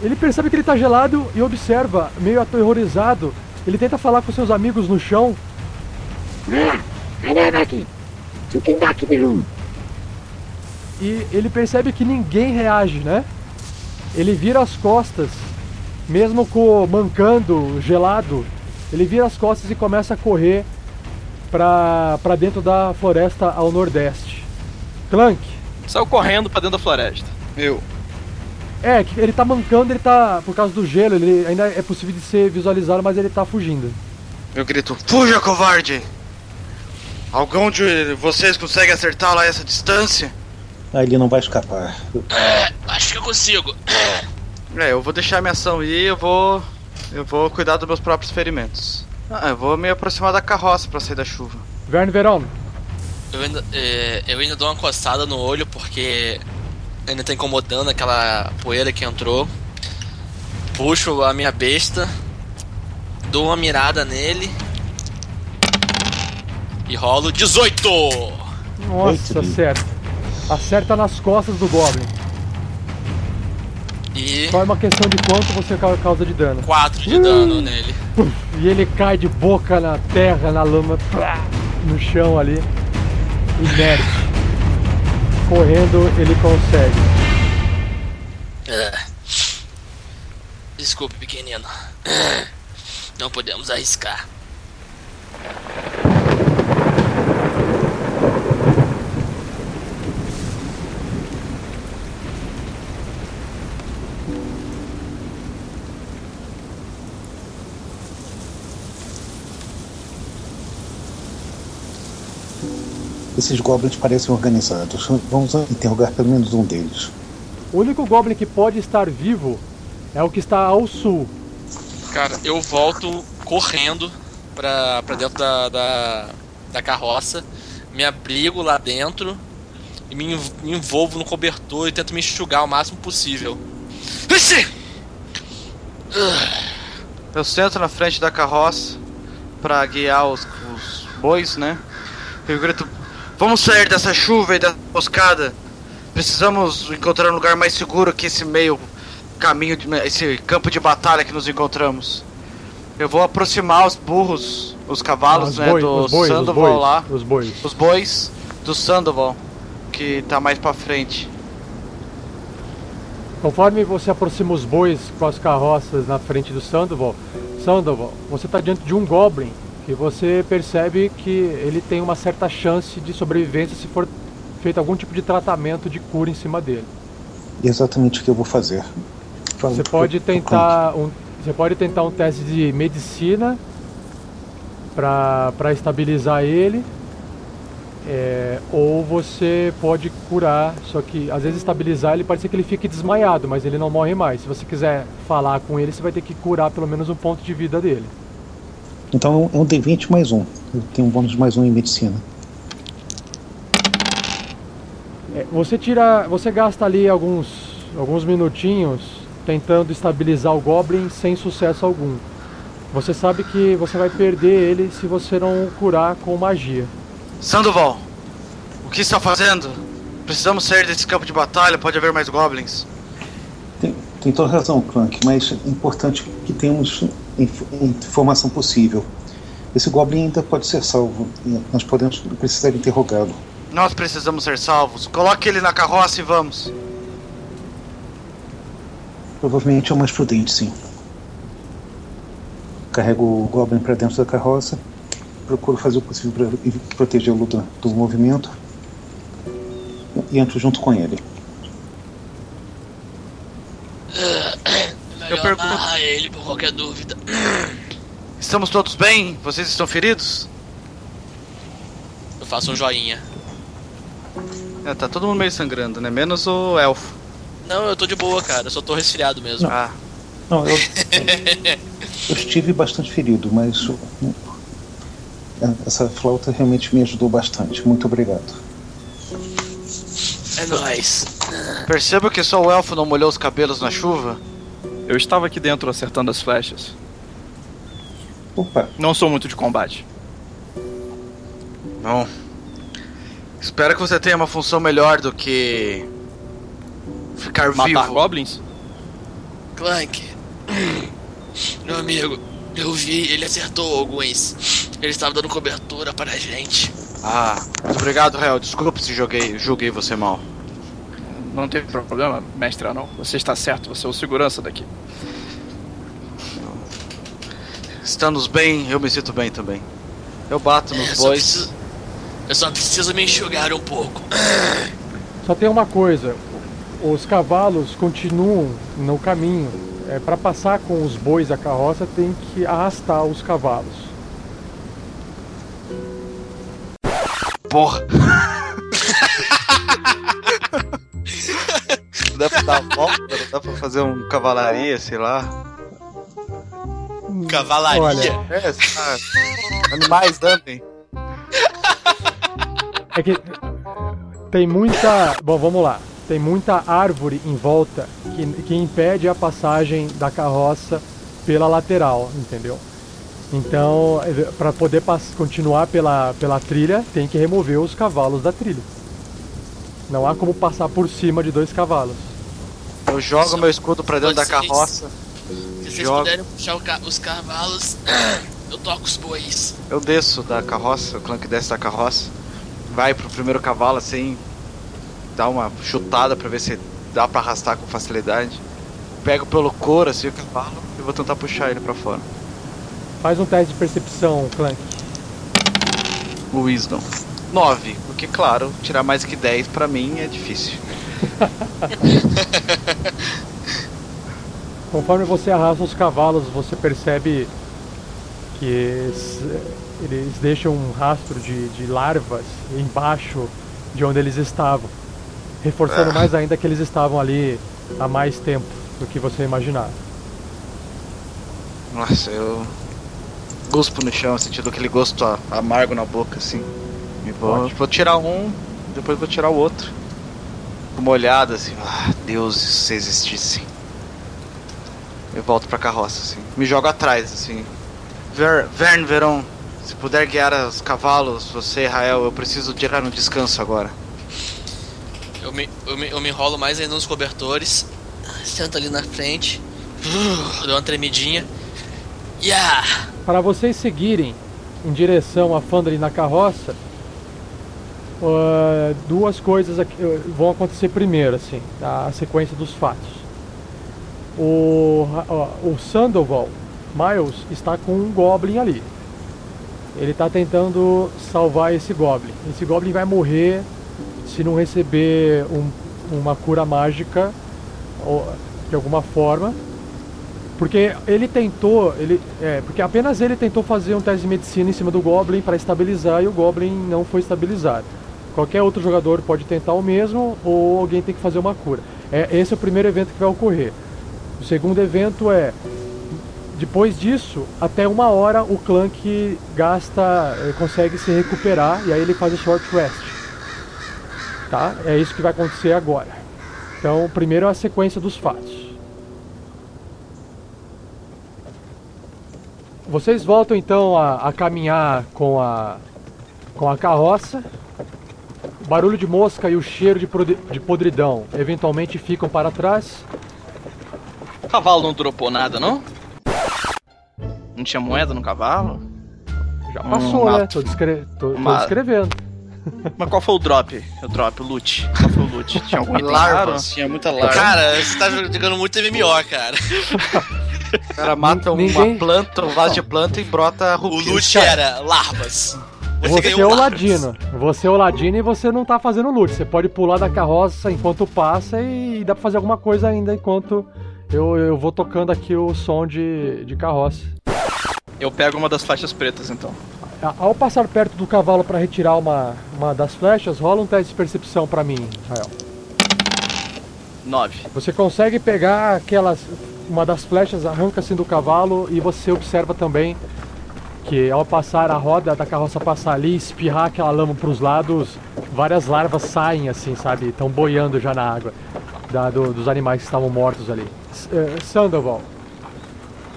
ele percebe que ele tá gelado e observa, meio aterrorizado. Ele tenta falar com seus amigos no chão. E ele percebe que ninguém reage, né? Ele vira as costas, mesmo com mancando, gelado, ele vira as costas e começa a correr pra, pra dentro da floresta ao nordeste. Clank,
Saiu correndo pra dentro da floresta.
Eu.
é, que ele tá mancando, ele tá, por causa do gelo, ele ainda é possível de ser visualizado, mas ele tá fugindo.
Eu grito: Fuja, covarde! Algum de vocês consegue acertá-lo a essa distância?
Ah, ele não vai escapar.
Acho que eu consigo.
É, eu vou deixar minha ação ir, eu vou. Eu vou cuidar dos meus próprios ferimentos. Ah, eu vou me aproximar da carroça pra sair da chuva.
Verne Veron,
Eu ainda, é, eu ainda dou uma coçada no olho porque ainda tá incomodando aquela poeira que entrou. Puxo a minha besta, dou uma mirada nele E rolo 18!
Nossa, acerta. Acerta nas costas do Goblin.
E
Só é uma questão de quanto você ca- causa de dano.
4 de dano nele.
E ele cai de boca na terra, na lama, no chão ali. Inerte. Correndo, ele consegue.
Ah. Desculpe, pequenino. Não podemos arriscar.
Esses goblins parecem organizados. Vamos interrogar pelo menos um deles.
O único Goblin que pode estar vivo é o que está ao sul.
Cara, eu volto correndo pra, pra dentro da, da, da carroça, me abrigo lá dentro e me, me envolvo no cobertor e tento me enxugar o máximo possível.
Eu sento na frente da carroça pra guiar os, os bois, né? Eu grito: Vamos sair dessa chuva e dessa emboscada. Precisamos encontrar um lugar mais seguro que esse meio caminho, de, esse campo de batalha que nos encontramos. Eu vou aproximar os burros, os cavalos,
Os
né?
boi-
do
bois, os
Sandoval
bois,
lá.
Os bois.
Os bois do Sandoval, que tá mais pra frente.
Conforme você aproxima os bois com as carroças na frente do Sandoval, Sandoval, você está diante de um Goblin que você percebe que ele tem uma certa chance de sobrevivência se for feito algum tipo de tratamento de cura em cima dele.
E exatamente o que eu vou fazer. Fala
Você pode tentar um, você pode tentar um teste de medicina para estabilizar ele. é, ou você pode curar, só que às vezes estabilizar ele pode ser que ele fique desmaiado, mas ele não morre mais. Se você quiser falar com ele, você vai ter que curar pelo menos um ponto de vida dele.
Então é um D20 mais um. Eu tenho um bônus de mais um em medicina.
É, você tira, você gasta ali alguns alguns minutinhos tentando estabilizar o Goblin sem sucesso algum. Você sabe que você vai perder ele se você não o curar com magia.
Sandoval, o que está fazendo? Precisamos sair desse campo de batalha, pode haver mais goblins.
Tem, tem toda razão, Clank, mas é importante que tenhamos informação possível. Esse Goblin ainda pode ser salvo. Nós podemos precisar interrogá-lo.
Nós precisamos ser salvos. Coloque ele na carroça e vamos.
Provavelmente é o mais prudente, sim. Carrego o Goblin para dentro da carroça. Procuro fazer o possível para protegê-lo do, do movimento. E entro junto com ele.
Melhor
pergunto-
amarrar ele por qualquer dúvida.
Estamos todos bem? Vocês estão feridos?
Eu faço um joinha.
É, tá todo mundo meio sangrando, né? Menos o elfo.
Não, eu tô de boa, cara. Eu só tô resfriado mesmo.
Ah,
Não, eu, eu estive bastante ferido, mas o- essa flauta realmente me ajudou bastante. Muito obrigado.
É nóis.
perceba que só o elfo não molhou os cabelos na chuva?
Eu estava aqui dentro acertando as flechas.
Opa,
Não sou muito de combate.
Não. Espero que você tenha uma função melhor do que. ficar
Matar
vivo.
goblins?
Clank. Meu amigo, eu vi, ele acertou alguns. Ele estava dando cobertura para a gente.
Ah, muito obrigado, Real. Desculpe se joguei, julguei você mal.
Não teve problema, mestre não. Você está certo, você é o segurança daqui.
Estamos bem, eu me sinto bem também. Eu bato nos bois.
preciso, eu só preciso me enxugar um pouco.
Só tem uma coisa, os cavalos continuam no caminho. É, para passar com os bois a carroça tem que arrastar os cavalos.
Porra! dá pra dar uma volta? Não dá pra fazer um cavalaria, sei lá?
Cavalaria.
Olha,
É. Animais andem.
É que tem muita. Bom, vamos lá. Tem muita árvore em volta que, que impede a passagem da carroça pela lateral, entendeu? Então, para poder continuar pela, pela trilha, tem que remover os cavalos da trilha. Não há como passar por cima de dois cavalos.
Eu jogo meu escudo pra dentro da carroça.
Se vocês
Joga.
puderem puxar ca- os cavalos, eu toco os bois.
Eu desço da carroça, o Clank desce da carroça. Vai pro primeiro cavalo assim. Dá uma chutada pra ver se dá pra arrastar com facilidade. Pego pelo couro assim o cavalo e vou tentar puxar ele pra fora.
Faz um teste de percepção, Clank.
Wisdom. 9, porque claro, tirar mais que 10 pra mim é difícil.
Conforme você arrasta os cavalos, você percebe que eles, eles deixam um rastro de, de larvas embaixo de onde eles estavam, reforçando
Ah.
mais ainda que eles estavam ali há mais tempo do que você imaginava.
Nossa, eu guspo no chão, sentindo aquele gosto amargo na boca, assim. E vou, vou tirar um, depois vou tirar o outro. Com uma olhada assim, ah, Deus, se existissem. Eu volto pra carroça, assim. Me jogo atrás, assim. Ver, Vern Veron, se puder guiar os cavalos, você, Rael, eu preciso tirar um descanso agora.
Eu me, eu me, eu me enrolo mais ainda nos cobertores. Sento ali na frente. Uh, dou uma tremidinha. Yeah!
Para vocês seguirem em direção a Fandali na carroça, ah, duas coisas aqui, eh, vão acontecer primeiro, assim, a sequência dos fatos. O, o Sandoval, Miles, está com um Goblin ali. Ele está tentando salvar esse Goblin. Esse Goblin vai morrer se não receber um- uma cura mágica ou, de alguma forma. Porque ele tentou, ele, é, porque apenas ele tentou fazer um teste de medicina em cima do Goblin para estabilizar e o Goblin não foi estabilizado. Qualquer outro jogador pode tentar o mesmo ou alguém tem que fazer uma cura. É, esse é o primeiro evento que vai ocorrer. O segundo evento é depois disso, até uma hora o Clank gasta, eh, consegue se recuperar e aí ele faz o short rest. Tá? É isso que vai acontecer agora. Então, primeiro é a sequência dos fatos. Vocês voltam então a, a caminhar com a, com a carroça. O barulho de mosca e o cheiro de, de podridão eventualmente ficam para trás.
O cavalo não dropou nada, não? Não tinha moeda no cavalo?
Já
Hum,
passou,
uma-
né? Tô, descre- tô- tô
uma-
descrevendo.
Mas qual foi o drop? O drop, o loot. Qual foi o loot? Tinha algum item raro?
Larvas, tinha muita larva.
Cara, você tá jogando muito MMO, cara.
o cara mata uma
ninguém-
planta, um vaso de planta e brota
O
rupias.
loot era larvas.
Você,
ganhou
é o
larvas.
ladino. Você é o ladino e você não tá fazendo loot. Você pode pular da carroça enquanto passa e dá pra fazer alguma coisa ainda enquanto eu, eu vou tocando aqui o som de, de carroça.
Eu pego uma das faixas pretas, então.
Ao passar perto do cavalo para retirar uma, uma das flechas, rola um teste de percepção pra mim, Rael.
Nove.
Você consegue pegar aquelas. Uma das flechas arranca assim do cavalo e você observa também que ao passar a roda da carroça passar ali, espirrar aquela lama para os lados, várias larvas saem assim, sabe? Estão boiando já na água da- do- dos animais que estavam mortos ali. S- eh, Sandoval,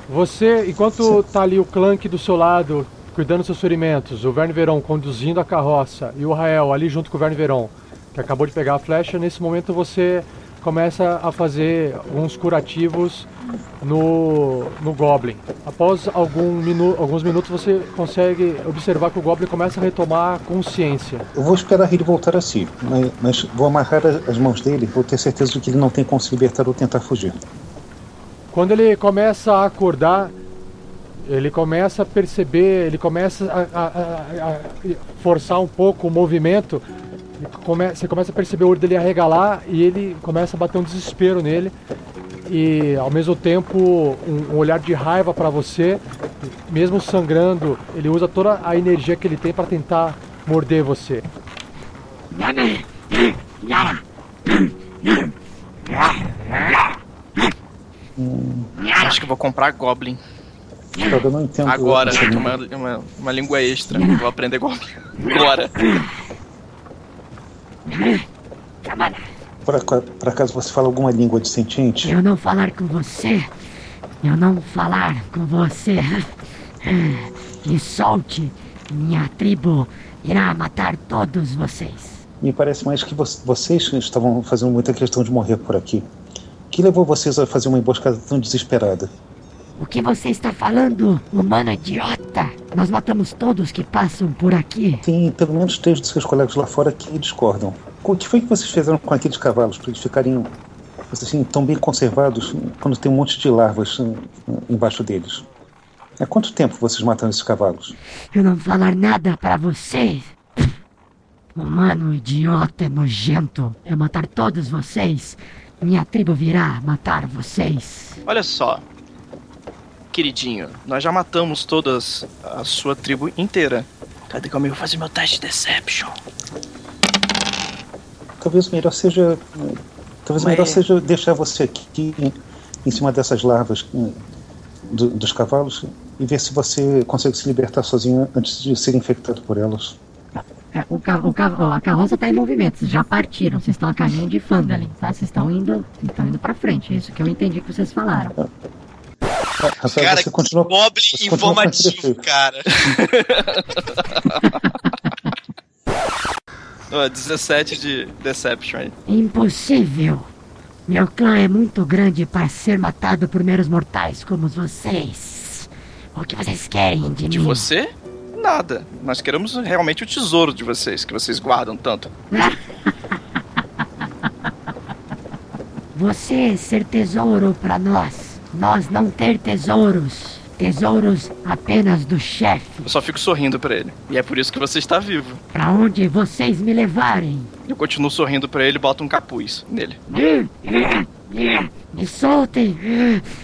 você, enquanto tá ali o Clank do seu lado, cuidando dos seus ferimentos, o Verne Veron conduzindo a carroça e o Rael ali junto com o Verne Veron, que acabou de pegar a flecha, nesse momento você começa a fazer alguns curativos no, no Goblin. Após algum minu alguns minutos você consegue observar que o Goblin começa a retomar consciência.
Eu vou esperar ele voltar a si, mas, mas vou amarrar as mãos dele, vou ter certeza de que ele não tem como se libertar ou tentar fugir.
Quando ele começa a acordar, ele começa a perceber, ele começa a, a- a- a forçar um pouco o movimento. come- Você começa a perceber o olho dele arregalar e ele começa a bater um desespero nele. E ao mesmo tempo, um, um olhar de raiva para você, mesmo sangrando, ele usa toda a energia que ele tem para tentar morder você.
Acho que vou comprar Goblin.
Cara, eu não entendo.
Agora.
língua.
Uma, uma, uma língua extra. Vou aprender Goblin. Agora.
Por, aca- por acaso você fala alguma língua de sentiente?
Eu não falar com você. Eu não falar com você. Me solte. Minha tribo irá matar todos vocês.
Me parece mais que vo vocês estavam fazendo muita questão de morrer por aqui. O que levou vocês a fazer uma emboscada tão desesperada?
O que você está falando, humano idiota? Nós matamos todos que passam por aqui.
Tem pelo menos três dos seus colegas lá fora que discordam. O que foi que vocês fizeram com aqueles cavalos para eles ficarem assim, tão bem conservados quando tem um monte de larvas hum, embaixo deles? Há quanto tempo vocês matam esses cavalos?
Eu não vou falar nada para você. Humano idiota nojento. Eu matar todos vocês. Minha tribo virá matar vocês.
Olha só, queridinho, nós já matamos todas a sua tribo inteira. Cadê que eu vou fazer meu teste de Deception?
Talvez melhor seja. Talvez
Mas-
melhor seja deixar você aqui em, em cima dessas larvas hum, do- dos cavalos e ver se você consegue se libertar sozinho antes de ser infectado por elas.
É, O ca o ca ó, a carroça está em movimento, vocês já partiram, vocês estão a caminho de Fandalin, tá? Vocês estão indo, estão indo para frente, é isso que eu entendi que vocês falaram.
Ah,
Cara,
você continua.
Goblin
você continua
informativo, cara.
Ó, 17 de Deception aí.
Impossível! Meu clã é muito grande para ser matado por meros mortais como vocês. O que vocês querem de,
De
mim?
você? Nada. Nós queremos realmente o tesouro de vocês, que vocês guardam tanto.
Você ser tesouro para nós. Nós não ter tesouros. Tesouros apenas do chefe.
Eu só fico sorrindo pra ele. E é por isso que você está vivo.
Para onde vocês me levarem?
Eu continuo sorrindo pra ele e boto um capuz nele.
Me soltem!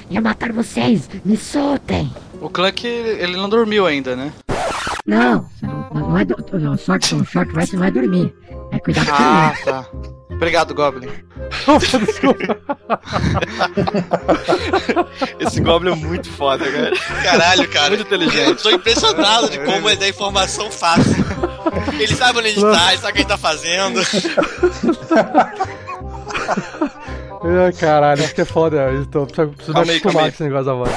Ia matar vocês! Me soltem!
O Clank, ele não dormiu ainda, né?
Não! Não, não é do, o short, o short rest não é dormir. É cuidar do
Ah, tá. Obrigado, Goblin.
Nossa, desculpa.
Esse Goblin é muito foda, cara.
Caralho, cara.
Muito inteligente.
Eu tô impressionado de como ele dá informação fácil. Ele sabe onde a gente tá, ele sabe o que a gente tá fazendo.
Caralho, isso que é foda. Eu tô, preciso, me acostumar com esse negócio da voz.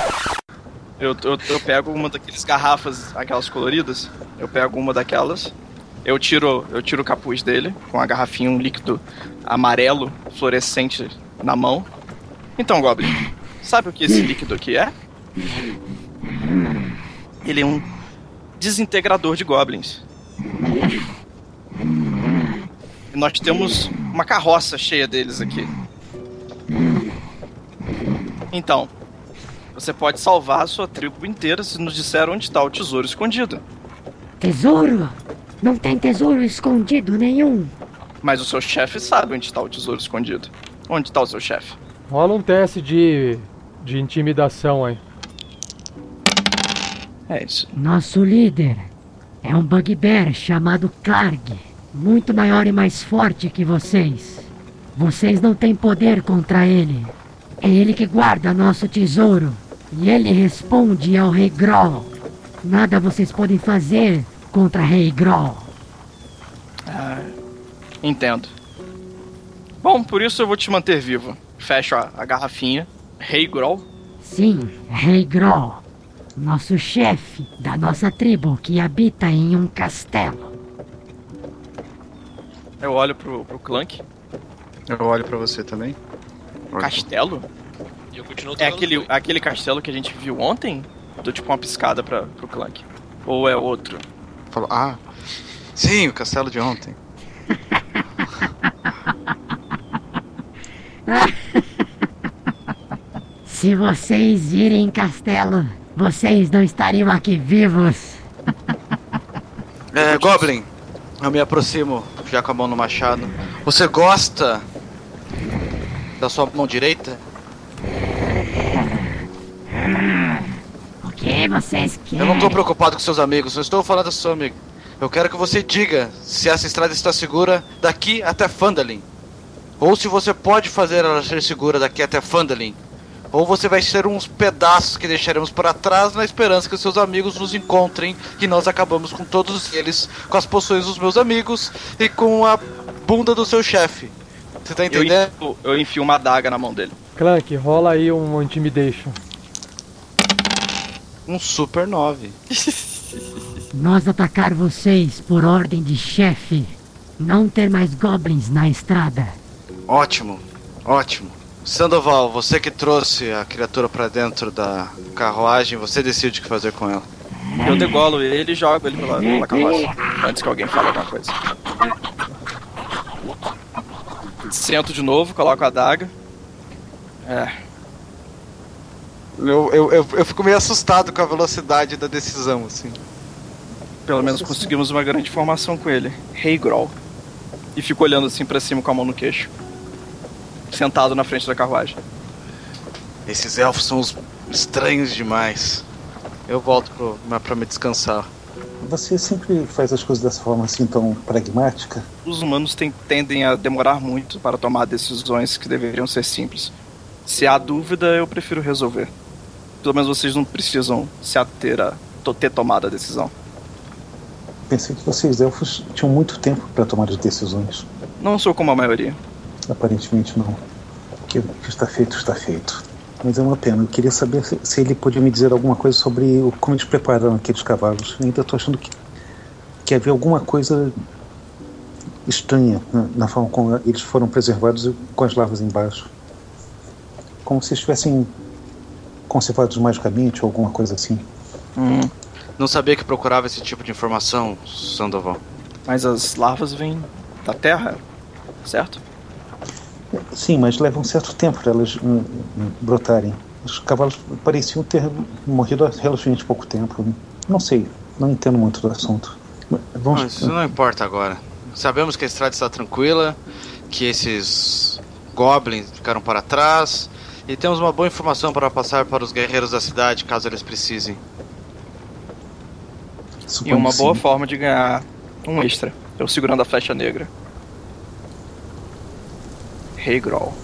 Eu, eu, eu pego uma daqueles garrafas, aquelas coloridas. Eu pego uma daquelas. Eu tiro, eu tiro o capuz dele com a garrafinha, um líquido amarelo, fluorescente na mão. Então, Goblin, sabe o que esse líquido aqui é? Ele é um desintegrador de goblins. E nós temos uma carroça cheia deles aqui. Então, você pode salvar a sua tribo inteira se nos disser onde está o tesouro escondido.
Tesouro? Não tem tesouro escondido nenhum.
Mas o seu chefe sabe onde está o tesouro escondido. Onde está o seu chefe?
Rola um teste de, de intimidação aí.
É isso.
Nosso líder é um bugbear chamado Clarg. Muito maior e mais forte que vocês. Vocês não têm poder contra ele. É ele que guarda nosso tesouro. E ele responde ao Rei Groll. Nada vocês podem fazer contra Rei Groll.
Entendo. Bom, por isso eu vou te manter vivo. Fecho a, a garrafinha. Rei Groll.
Sim, Rei Groll. Nosso chefe da nossa tribo que habita em um castelo.
Eu olho pro, pro Clank.
Eu olho pra você também.
Castelo?
E eu continuo
É aquele, aquele castelo que a gente viu ontem? Dou tipo uma piscada pra, pro Clank. Ou é outro?
Falou, ah, sim, o castelo de ontem.
Se vocês irem em castelo, vocês não estariam aqui vivos.
É, Goblin, eu me aproximo, já com a mão no machado. Você gosta da sua mão direita?
Que vocês
Eu
querem?
não tô preocupado com seus amigos, eu estou falando do seu amigo. Eu quero que você diga se essa estrada está segura daqui até Fandalin. Ou se você pode fazer ela ser segura daqui até Fandalin. Ou você vai ser uns pedaços que deixaremos para trás na esperança que seus amigos nos encontrem e nós acabamos com todos eles, com as poções dos meus amigos e com a bunda do seu chefe. Você tá
Eu
entendendo?
enfio, eu enfio uma adaga na mão dele.
Clank, rola aí um intimidation.
Um Super 9.
Nós atacar vocês por ordem de chefe. Não ter mais goblins na estrada.
Ótimo, ótimo. Sandoval, você que trouxe a criatura pra dentro da carruagem, você decide o que fazer com ela.
Eu degolo ele e jogo ele pela, pela carroça. Antes que alguém fale alguma coisa. Sento de novo, coloco a adaga. É.
Eu, eu, eu, eu fico meio assustado com a velocidade da decisão, assim.
Pelo menos conseguimos uma grande informação com ele. Hey Groll. E fico olhando assim pra cima com a mão no queixo. Sentado na frente da carruagem.
Esses elfos são os estranhos demais. Eu volto pro, pra me descansar.
Você sempre faz as coisas dessa forma assim tão pragmática?
Os humanos tem- tendem a demorar muito para tomar decisões que deveriam ser simples. Se há dúvida, eu prefiro resolver. Pelo menos vocês não precisam se ater a ter tomado a decisão.
Pensei que vocês elfos tinham muito tempo para tomar as decisões.
Não sou como a maioria.
Aparentemente não. O que está feito, está feito. Mas é uma pena. Eu queria saber se, se ele podia me dizer alguma coisa sobre o, como eles prepararam aqueles cavalos. Eu ainda estou achando que, que havia alguma coisa estranha na, na forma como eles foram preservados com as larvas embaixo. Como se estivessem conservados magicamente ou alguma coisa assim.
Hum,
Não sabia que procurava esse tipo de informação, Sandoval.
mas as larvas vêm da terra, certo?
Sim, mas leva um certo tempo para elas hum, hum, brotarem. Os cavalos pareciam ter morrido há relativamente pouco tempo. Não sei, não entendo muito do assunto. Vamos,
Mas isso não importa agora. Sabemos que a estrada está tranquila, que esses goblins ficaram para trás, e temos uma boa informação para passar para os guerreiros da cidade, caso eles precisem.
E uma boa forma de ganhar um extra. Eu segurando a flecha negra. Hey Groll.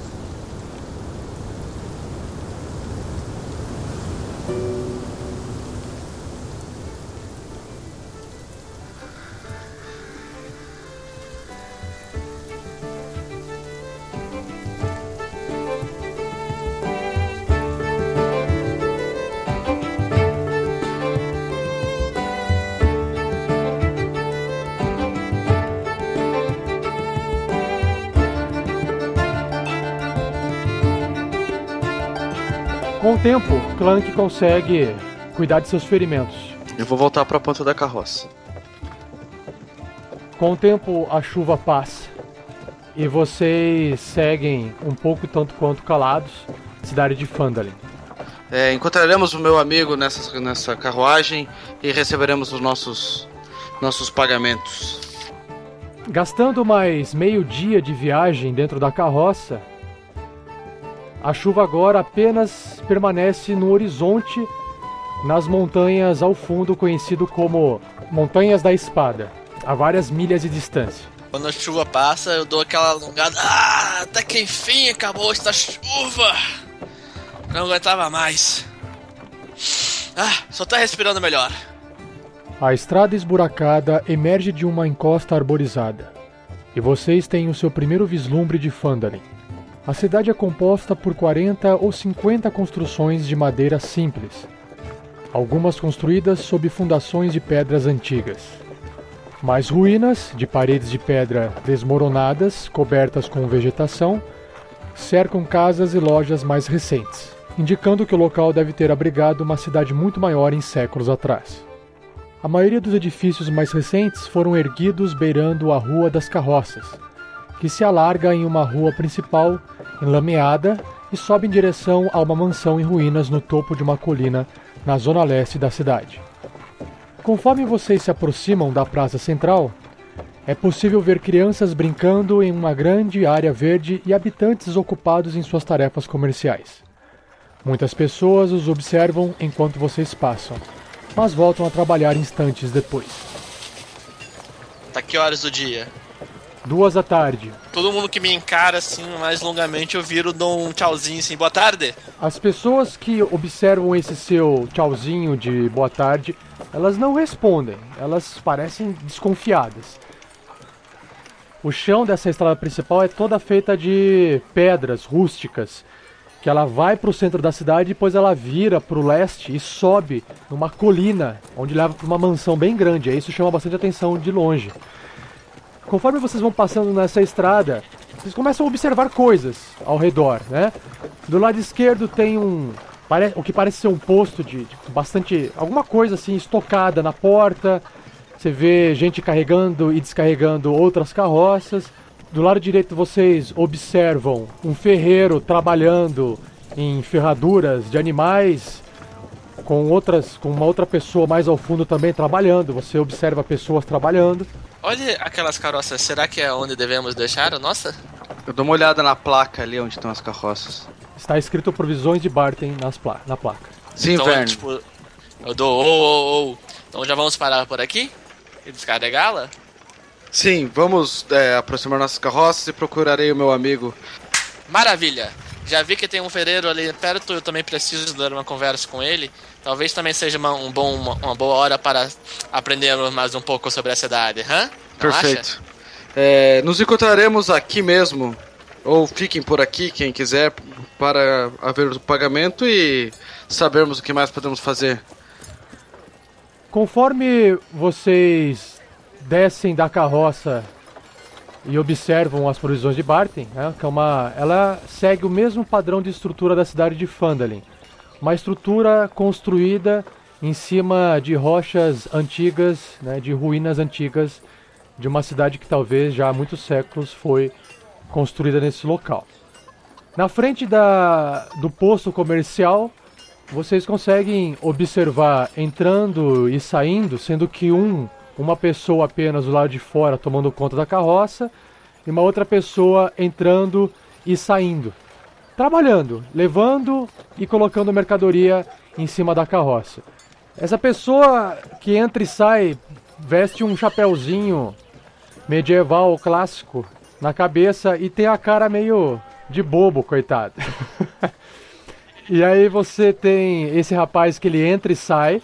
Tempo, Clank consegue cuidar de seus ferimentos.
Eu vou voltar para a ponta da carroça.
Com o tempo, a chuva passa. E vocês seguem um pouco tanto quanto calados a cidade de Fandalin.
É, encontraremos o meu amigo nessa, nessa carruagem e receberemos os nossos, nossos pagamentos.
Gastando mais meio dia de viagem dentro da carroça, a chuva agora apenas permanece no horizonte, nas montanhas ao fundo, conhecido como Montanhas da Espada, a várias milhas de distância.
Quando a chuva passa, eu dou aquela alongada. Ah, até que enfim acabou esta chuva! Não aguentava mais. Ah, só tá respirando melhor.
A estrada esburacada emerge de uma encosta arborizada, e vocês têm o seu primeiro vislumbre de Fandalin. A cidade é composta por 40 ou 50 construções de madeira simples, algumas construídas sob fundações de pedras antigas. Mais ruínas, de paredes de pedra desmoronadas, cobertas com vegetação, cercam casas e lojas mais recentes, indicando que o local deve ter abrigado uma cidade muito maior em séculos atrás. A maioria dos edifícios mais recentes foram erguidos beirando a Rua das Carroças, que se alarga em uma rua principal, enlameada, e sobe em direção a uma mansão em ruínas no topo de uma colina na zona leste da cidade. Conforme vocês se aproximam da praça central, é possível ver crianças brincando em uma grande área verde e habitantes ocupados em suas tarefas comerciais. Muitas pessoas os observam enquanto vocês passam, mas voltam a trabalhar instantes depois.
Tá que horas do dia?
Duas da tarde.
Todo mundo que me encara assim mais longamente, eu viro, dou um tchauzinho assim, boa tarde.
As pessoas que observam esse seu tchauzinho de boa tarde, elas não respondem, elas parecem desconfiadas. O chão dessa estrada principal é toda feita de pedras rústicas que ela vai para o centro da cidade e depois ela vira para o leste e sobe numa colina, onde leva para uma mansão bem grande. Aí isso chama bastante atenção de longe. Conforme vocês vão passando nessa estrada, vocês começam a observar coisas ao redor, né? Do lado esquerdo tem um o que parece ser um posto de, de bastante alguma coisa assim estocada na porta. Você vê gente carregando e descarregando outras carroças. Do lado direito vocês observam um ferreiro trabalhando em ferraduras de animais, com outras, com uma outra pessoa mais ao fundo também trabalhando. Você observa pessoas trabalhando.
Olha aquelas carroças, será que é onde devemos deixar a nossa?
Eu dou uma olhada na placa ali onde estão as carroças.
Está escrito provisões de Barton nas pla na placa.
Sim,
então,
Verne.
tipo, eu dou ou, ou, ou. Então já vamos parar por aqui? E descarregá-la?
Sim, vamos é, aproximar nossas carroças e procurarei o meu amigo.
Maravilha! Já vi que tem um ferreiro ali perto, eu também preciso dar uma conversa com ele. Talvez também seja uma, um bom, uma, uma boa hora para aprendermos mais um pouco sobre a cidade, hã? Não
Perfeito. É, nos encontraremos aqui mesmo, ou fiquem por aqui, quem quiser, para haver o pagamento e sabermos o que mais podemos fazer.
Conforme vocês descem da carroça e observam as provisões de Barton, né, que é uma, ela segue o mesmo padrão de estrutura da cidade de Fandalin. Uma estrutura construída em cima de rochas antigas, né, de ruínas antigas de uma cidade que talvez já há muitos séculos foi construída nesse local. Na frente da, do posto comercial, vocês conseguem observar entrando e saindo, sendo que um uma pessoa apenas do lado de fora tomando conta da carroça e uma outra pessoa entrando e saindo, trabalhando, levando e colocando mercadoria em cima da carroça. Essa pessoa que entra e sai veste um chapéuzinho medieval clássico na cabeça e tem a cara meio de bobo, coitado. e aí você tem esse rapaz que ele entra e sai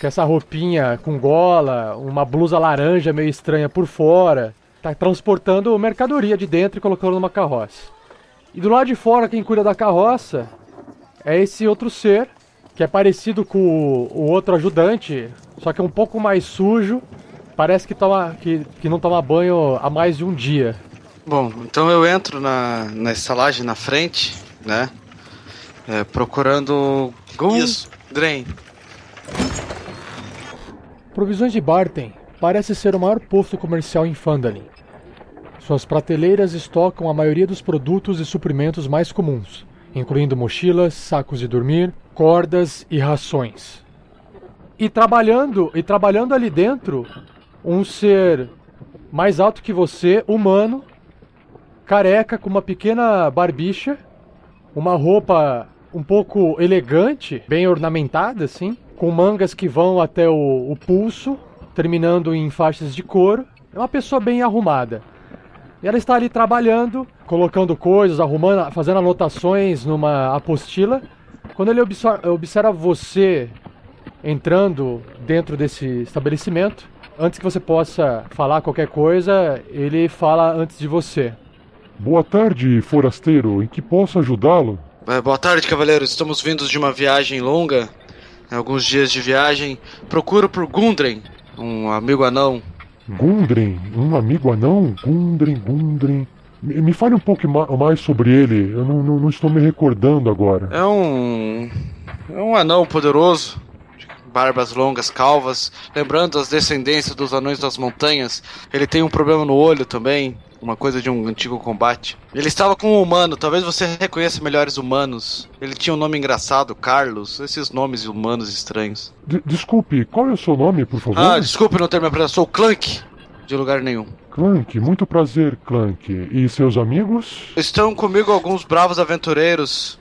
com essa roupinha com gola, uma blusa laranja meio estranha por fora, tá transportando mercadoria de dentro e colocando numa carroça. E do lado de fora, quem cuida da carroça é esse outro ser, que é parecido com o, outro ajudante, só que é um pouco mais sujo. Parece que, toma, que, que não toma banho há mais de um dia.
Bom, então eu entro na, na estalagem na frente, né? É, procurando Gundren.
Provisões de Barton parece ser o maior posto comercial em Fandalin. Suas prateleiras estocam a maioria dos produtos e suprimentos mais comuns, incluindo mochilas, sacos de dormir, cordas e rações. E trabalhando, e trabalhando ali dentro, um ser mais alto que você, humano, careca com uma pequena barbicha, uma roupa um pouco elegante, bem ornamentada assim, com mangas que vão até o, o pulso, terminando em faixas de couro. É uma pessoa bem arrumada. E ela está ali trabalhando, colocando coisas, arrumando, fazendo anotações numa apostila. Quando ele observa, observa você entrando dentro desse estabelecimento, antes que você possa falar qualquer coisa, ele fala antes de você.
Boa tarde, forasteiro. Em que posso ajudá-lo?
É, boa tarde, cavaleiro. Estamos vindos de uma viagem longa, alguns dias de viagem. Procuro por Gundren, um amigo anão.
Gundren? Um amigo anão? Gundren, Gundren. Me, me fale um pouco ma mais sobre ele. Eu não, não, não estou me recordando agora.
É um. É um anão poderoso, barbas longas, calvas, lembrando as descendências dos anões das montanhas. Ele tem um problema no olho também, uma coisa de um antigo combate. Ele estava com um humano, talvez você reconheça melhores humanos. Ele tinha um nome engraçado, Carlos, esses nomes humanos estranhos.
D desculpe, qual é o seu nome, por favor?
Ah, desculpe não ter me apresentado, sou Clank, de lugar nenhum.
Clank, muito prazer, Clank. E seus amigos?
Estão comigo alguns bravos aventureiros,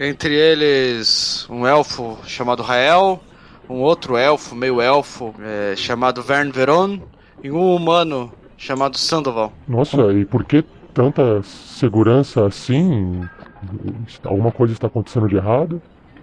entre eles um elfo chamado Rael, um outro elfo, meio elfo, é, chamado Vern Veron, e um humano chamado Sandoval.
Nossa, e por que tanta segurança assim? Alguma coisa está acontecendo de errado?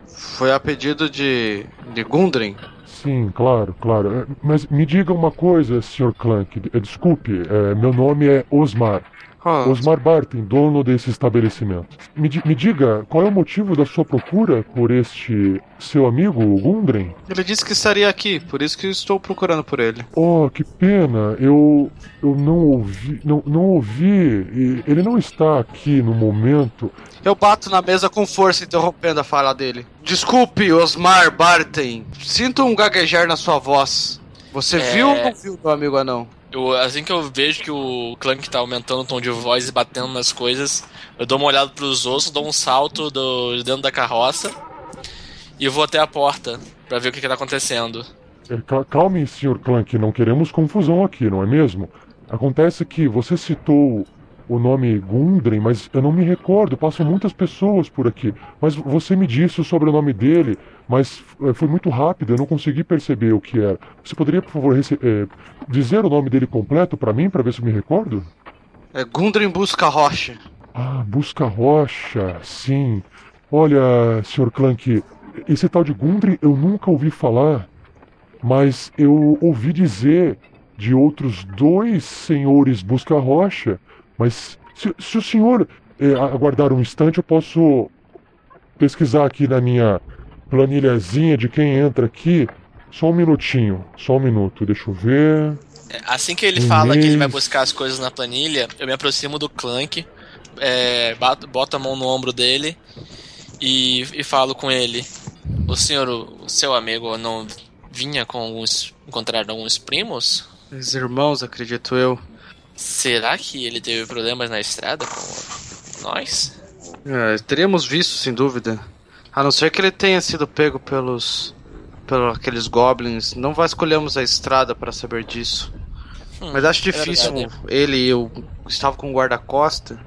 Foi a pedido de, de Gundren.
Sim, claro, claro. Mas me diga uma coisa, Sr. Clank. Desculpe, é, meu nome é Osmar.
Ah,
Osmar Barton, dono desse estabelecimento. Me, di- me diga, qual é o motivo da sua procura por este seu amigo, o Gundren?
ele disse que estaria aqui, por isso que estou procurando por ele.
Oh, que pena, eu, eu não ouvi, não, não ouvi, e ele não está aqui no momento.
Eu bato na mesa com força, interrompendo a fala dele. Desculpe, Osmar Barton. Sinto um gaguejar na sua voz. Você
É.
viu ou não viu, meu amigo anão?
Eu, assim que eu vejo que o Clank tá aumentando o tom de voz e batendo nas coisas, eu dou uma olhada pros ossos, dou um salto do, de dentro da carroça e vou até a porta pra ver o que, que tá acontecendo.
É, cal- Calme, Sr. Clank, não queremos confusão aqui, não é mesmo? Acontece que você citou o nome Gundren, mas eu não me recordo, passam muitas pessoas por aqui. Mas você me disse o sobrenome dele, mas eh, foi muito rápido, eu não consegui perceber o que era. Você poderia, por favor, eh, dizer o nome dele completo pra mim, pra ver se eu me recordo?
É Gundren Busca Rocha.
Ah, Busca Rocha, sim. Olha, Sr. Clank, esse tal de Gundry eu nunca ouvi falar, mas eu ouvi dizer de outros dois senhores Busca Rocha. Mas se, se o senhor eh, aguardar um instante, eu posso pesquisar aqui na minha planilhazinha de quem entra aqui. Só um minutinho, só um minuto, deixa eu ver.
É, Assim que ele
Um
fala que ele vai
mês.
buscar as coisas na planilha, eu me aproximo do Clank, é, bato- boto a mão no ombro dele e, e falo com ele. O senhor, o seu amigo, não vinha com alguns, encontrar alguns primos?
Os irmãos, acredito eu.
Será que ele teve problemas na estrada com nós?
É, teríamos visto, sem dúvida. A não ser que ele tenha sido pego pelos. pelos aqueles goblins. Não vasculhamos a estrada para saber disso.
Hum,
Mas acho
é
difícil
verdade.
ele e eu estava com o guarda-costa.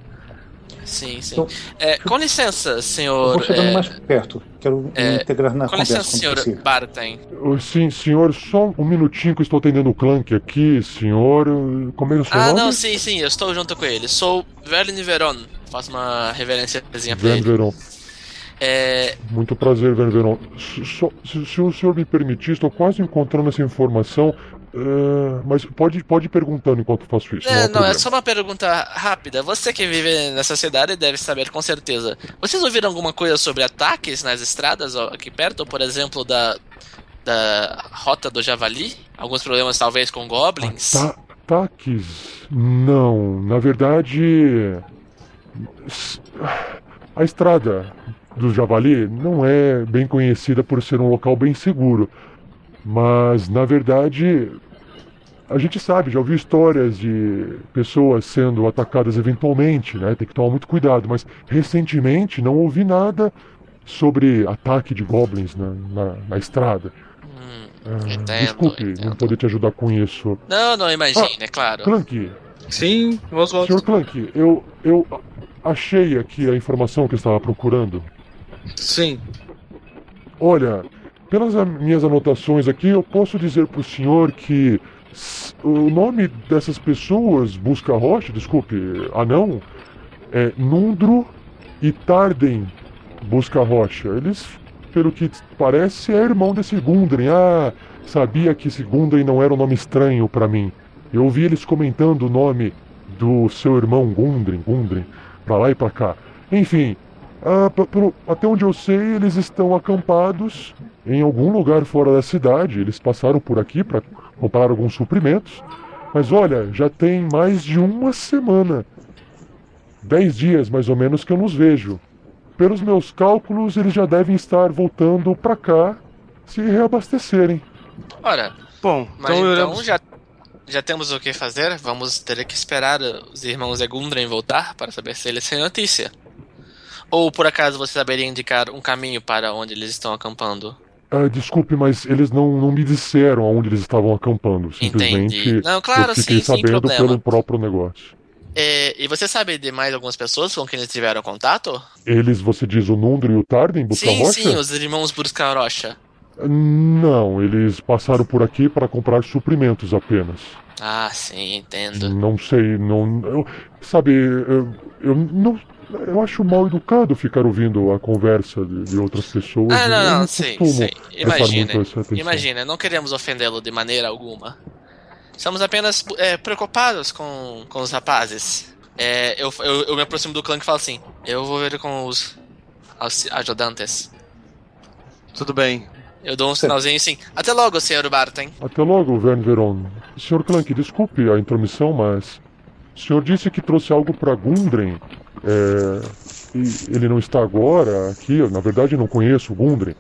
Sim, sim.
Então,
É, com licença,
Eu
senhor.
vou chegando
é,
mais perto. Quero
é,
me integrar na
com
conversa
licença,
quando
senhor
possível.
Barton.
Sim, senhor, só um minutinho que eu estou atendendo o Clank aqui, senhor. Como é o seu
Ah,
nome?
não, sim, sim, eu estou junto com ele. Sou Verlin Veron. Faço uma reverênciazinha pra
Van
ele.
Veron.
É,
Muito prazer, Van Veron. S- só- se, se o senhor me permitir, estou quase encontrando essa informação, eh, mas pode, pode ir perguntando enquanto faço isso.
É,
há
não, é só uma pergunta rápida. Você que vive nessa cidade deve saber com certeza. Vocês ouviram alguma coisa sobre ataques nas estradas aqui perto? Por exemplo, da, da Rota do Javali? Alguns problemas talvez com goblins?
Ata- Ataques? Não, na verdade. A estrada do Javali não é bem conhecida por ser um local bem seguro. Mas, na verdade, a gente sabe, já ouviu histórias de pessoas sendo atacadas eventualmente, né? Tem que tomar muito cuidado. Mas, recentemente, não ouvi nada sobre ataque de goblins na, na, na estrada.
Hum,
Ah,
Entendo,
desculpe
entendo.
não poder te ajudar com isso.
não, não, imagine, é claro.
Clank,
Sim, Oswald.
Senhor Clank, eu, eu achei aqui a informação que eu estava procurando.
Sim.
Olha, pelas minhas anotações aqui, eu posso dizer para o senhor que o nome dessas pessoas, Busca Rocha, desculpe, anão, é Nundro e Tarden Busca Rocha. Eles, pelo que parece, é irmão desse Gundren. Ah, sabia que esse Gundren não era um nome estranho para mim. Eu ouvi eles comentando o nome do seu irmão Gundren, Gundren, pra lá e pra cá. Enfim, ah, até onde eu sei, eles estão acampados em algum lugar fora da cidade. Eles passaram por aqui para comprar alguns suprimentos. Mas olha, já tem mais de uma semana. Dez dias mais ou menos que eu nos vejo. Pelos meus cálculos, eles já devem estar voltando pra cá se reabastecerem.
Ora,
Bom,
mas
então
então, já, já temos o que fazer. Vamos ter que esperar os irmãos Egundren voltar para saber se eles têm notícia. Ou por acaso você saberia indicar um caminho para onde eles estão acampando?
Ah, desculpe, mas eles não, não me disseram aonde eles estavam acampando. Simplesmente
Entendi. Não, claro,
eu fiquei
sim,
sabendo
problema.
pelo próprio negócio.
É, e você sabe de mais algumas pessoas com quem eles tiveram contato?
Eles, você diz o Nundro e o Tarden, buscar
sim,
rocha?
sim, os irmãos Burskarocha.
Não, eles passaram por aqui para comprar suprimentos apenas.
Ah, sim, entendo.
Não sei, não. Eu, sabe, eu, eu não. Eu acho mal educado ficar ouvindo a conversa de, de outras pessoas.
Ah, não, não, sim, sim. Imagina, imagina, não queremos ofendê-lo de maneira alguma. Estamos apenas é, preocupados com, com os rapazes. É, eu, eu, eu me aproximo do clã e falo assim: Eu vou ver com os ajudantes.
Tudo bem.
Eu dou um sinalzinho assim: Até logo, senhor Barton.
Até logo, Vern Veron. Sr. Clank, desculpe a intromissão, mas. O senhor disse que trouxe algo para Gundren. É, ele não está agora aqui. Na verdade, eu não conheço o Gundren.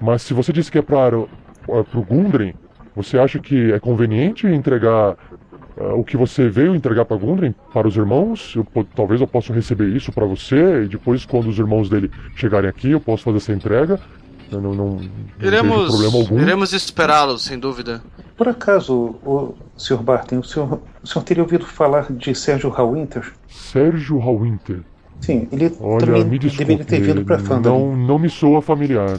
Mas se você disse que é para o Gundren, você acha que é conveniente entregar é, o que você veio entregar para Gundren para os irmãos? Eu talvez eu possa receber isso para você e depois, quando os irmãos dele chegarem aqui, eu posso fazer essa entrega. Eu não, não, não
Iremos,
problema algum.
iremos esperá-los, sem dúvida.
Por acaso, o Sr. Barton, o senhor, o senhor teria ouvido falar de Sérgio Hallwinter?
Sérgio Hallwinter.
Sim, ele
Olha,
também
me
deveria
desculpe,
ter vindo para Fandom.
não, não me soa familiar.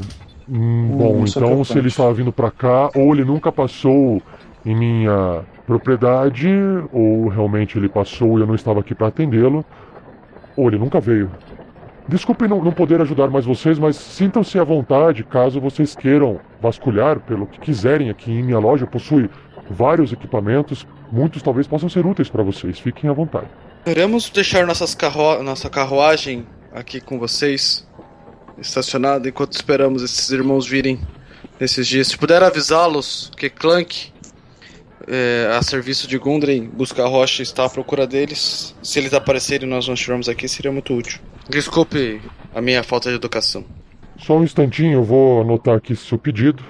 Hum, bom,
isso é
então se ele estava vindo pra cá, ou ele nunca passou em minha propriedade, ou realmente ele passou e eu não estava aqui para atendê-lo, ou ele nunca veio. Desculpe não, não poder ajudar mais vocês, mas sintam-se à vontade caso vocês queiram vasculhar pelo que quiserem aqui em minha loja. Possui vários equipamentos, muitos talvez possam ser úteis para vocês. Fiquem à vontade.
Queremos deixar nossas carro... nossa carruagem aqui com vocês, estacionada, enquanto esperamos esses irmãos virem nesses dias. Se puder avisá-los que Clank, é, a serviço de Gundren, busca a rocha está à procura deles. Se eles aparecerem e nós não estivermos aqui, seria muito útil. Desculpe a minha falta de educação.
Só um instantinho, eu vou anotar aqui seu pedido.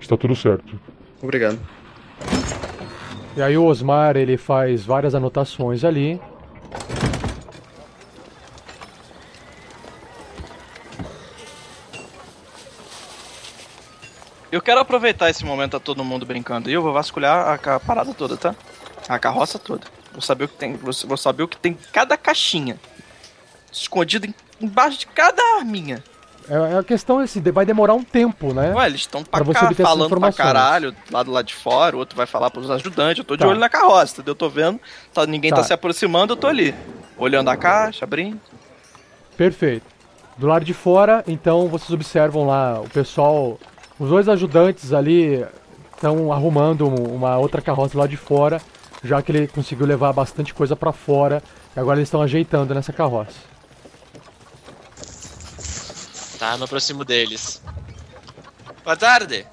Está tudo certo.
Obrigado.
E aí o Osmar ele faz várias anotações ali.
Eu quero aproveitar esse momento tá todo mundo brincando e eu vou vasculhar a, parada toda, tá? A carroça toda. Vou saber o que tem, vou, saber o que tem em cada caixinha. Escondido em- embaixo de cada arminha.
É, é a questão é de- vai demorar um tempo, né?
Ué, eles estão pra
Pra
cá falando pra caralho, lá do lado de fora, o outro vai falar pros ajudantes, eu tô de
Tá.
olho na carroça, entendeu? Eu tô vendo, tá, ninguém tá.
Tá.
se aproximando, eu tô ali. Olhando a caixa, abrindo.
Perfeito. Do lado de fora, então vocês observam lá o pessoal, os dois ajudantes ali estão arrumando um- uma outra carroça lá de fora, já que ele conseguiu levar bastante coisa pra fora e agora eles estão ajeitando nessa carroça.
Tá, me aproximo deles. Boa tarde.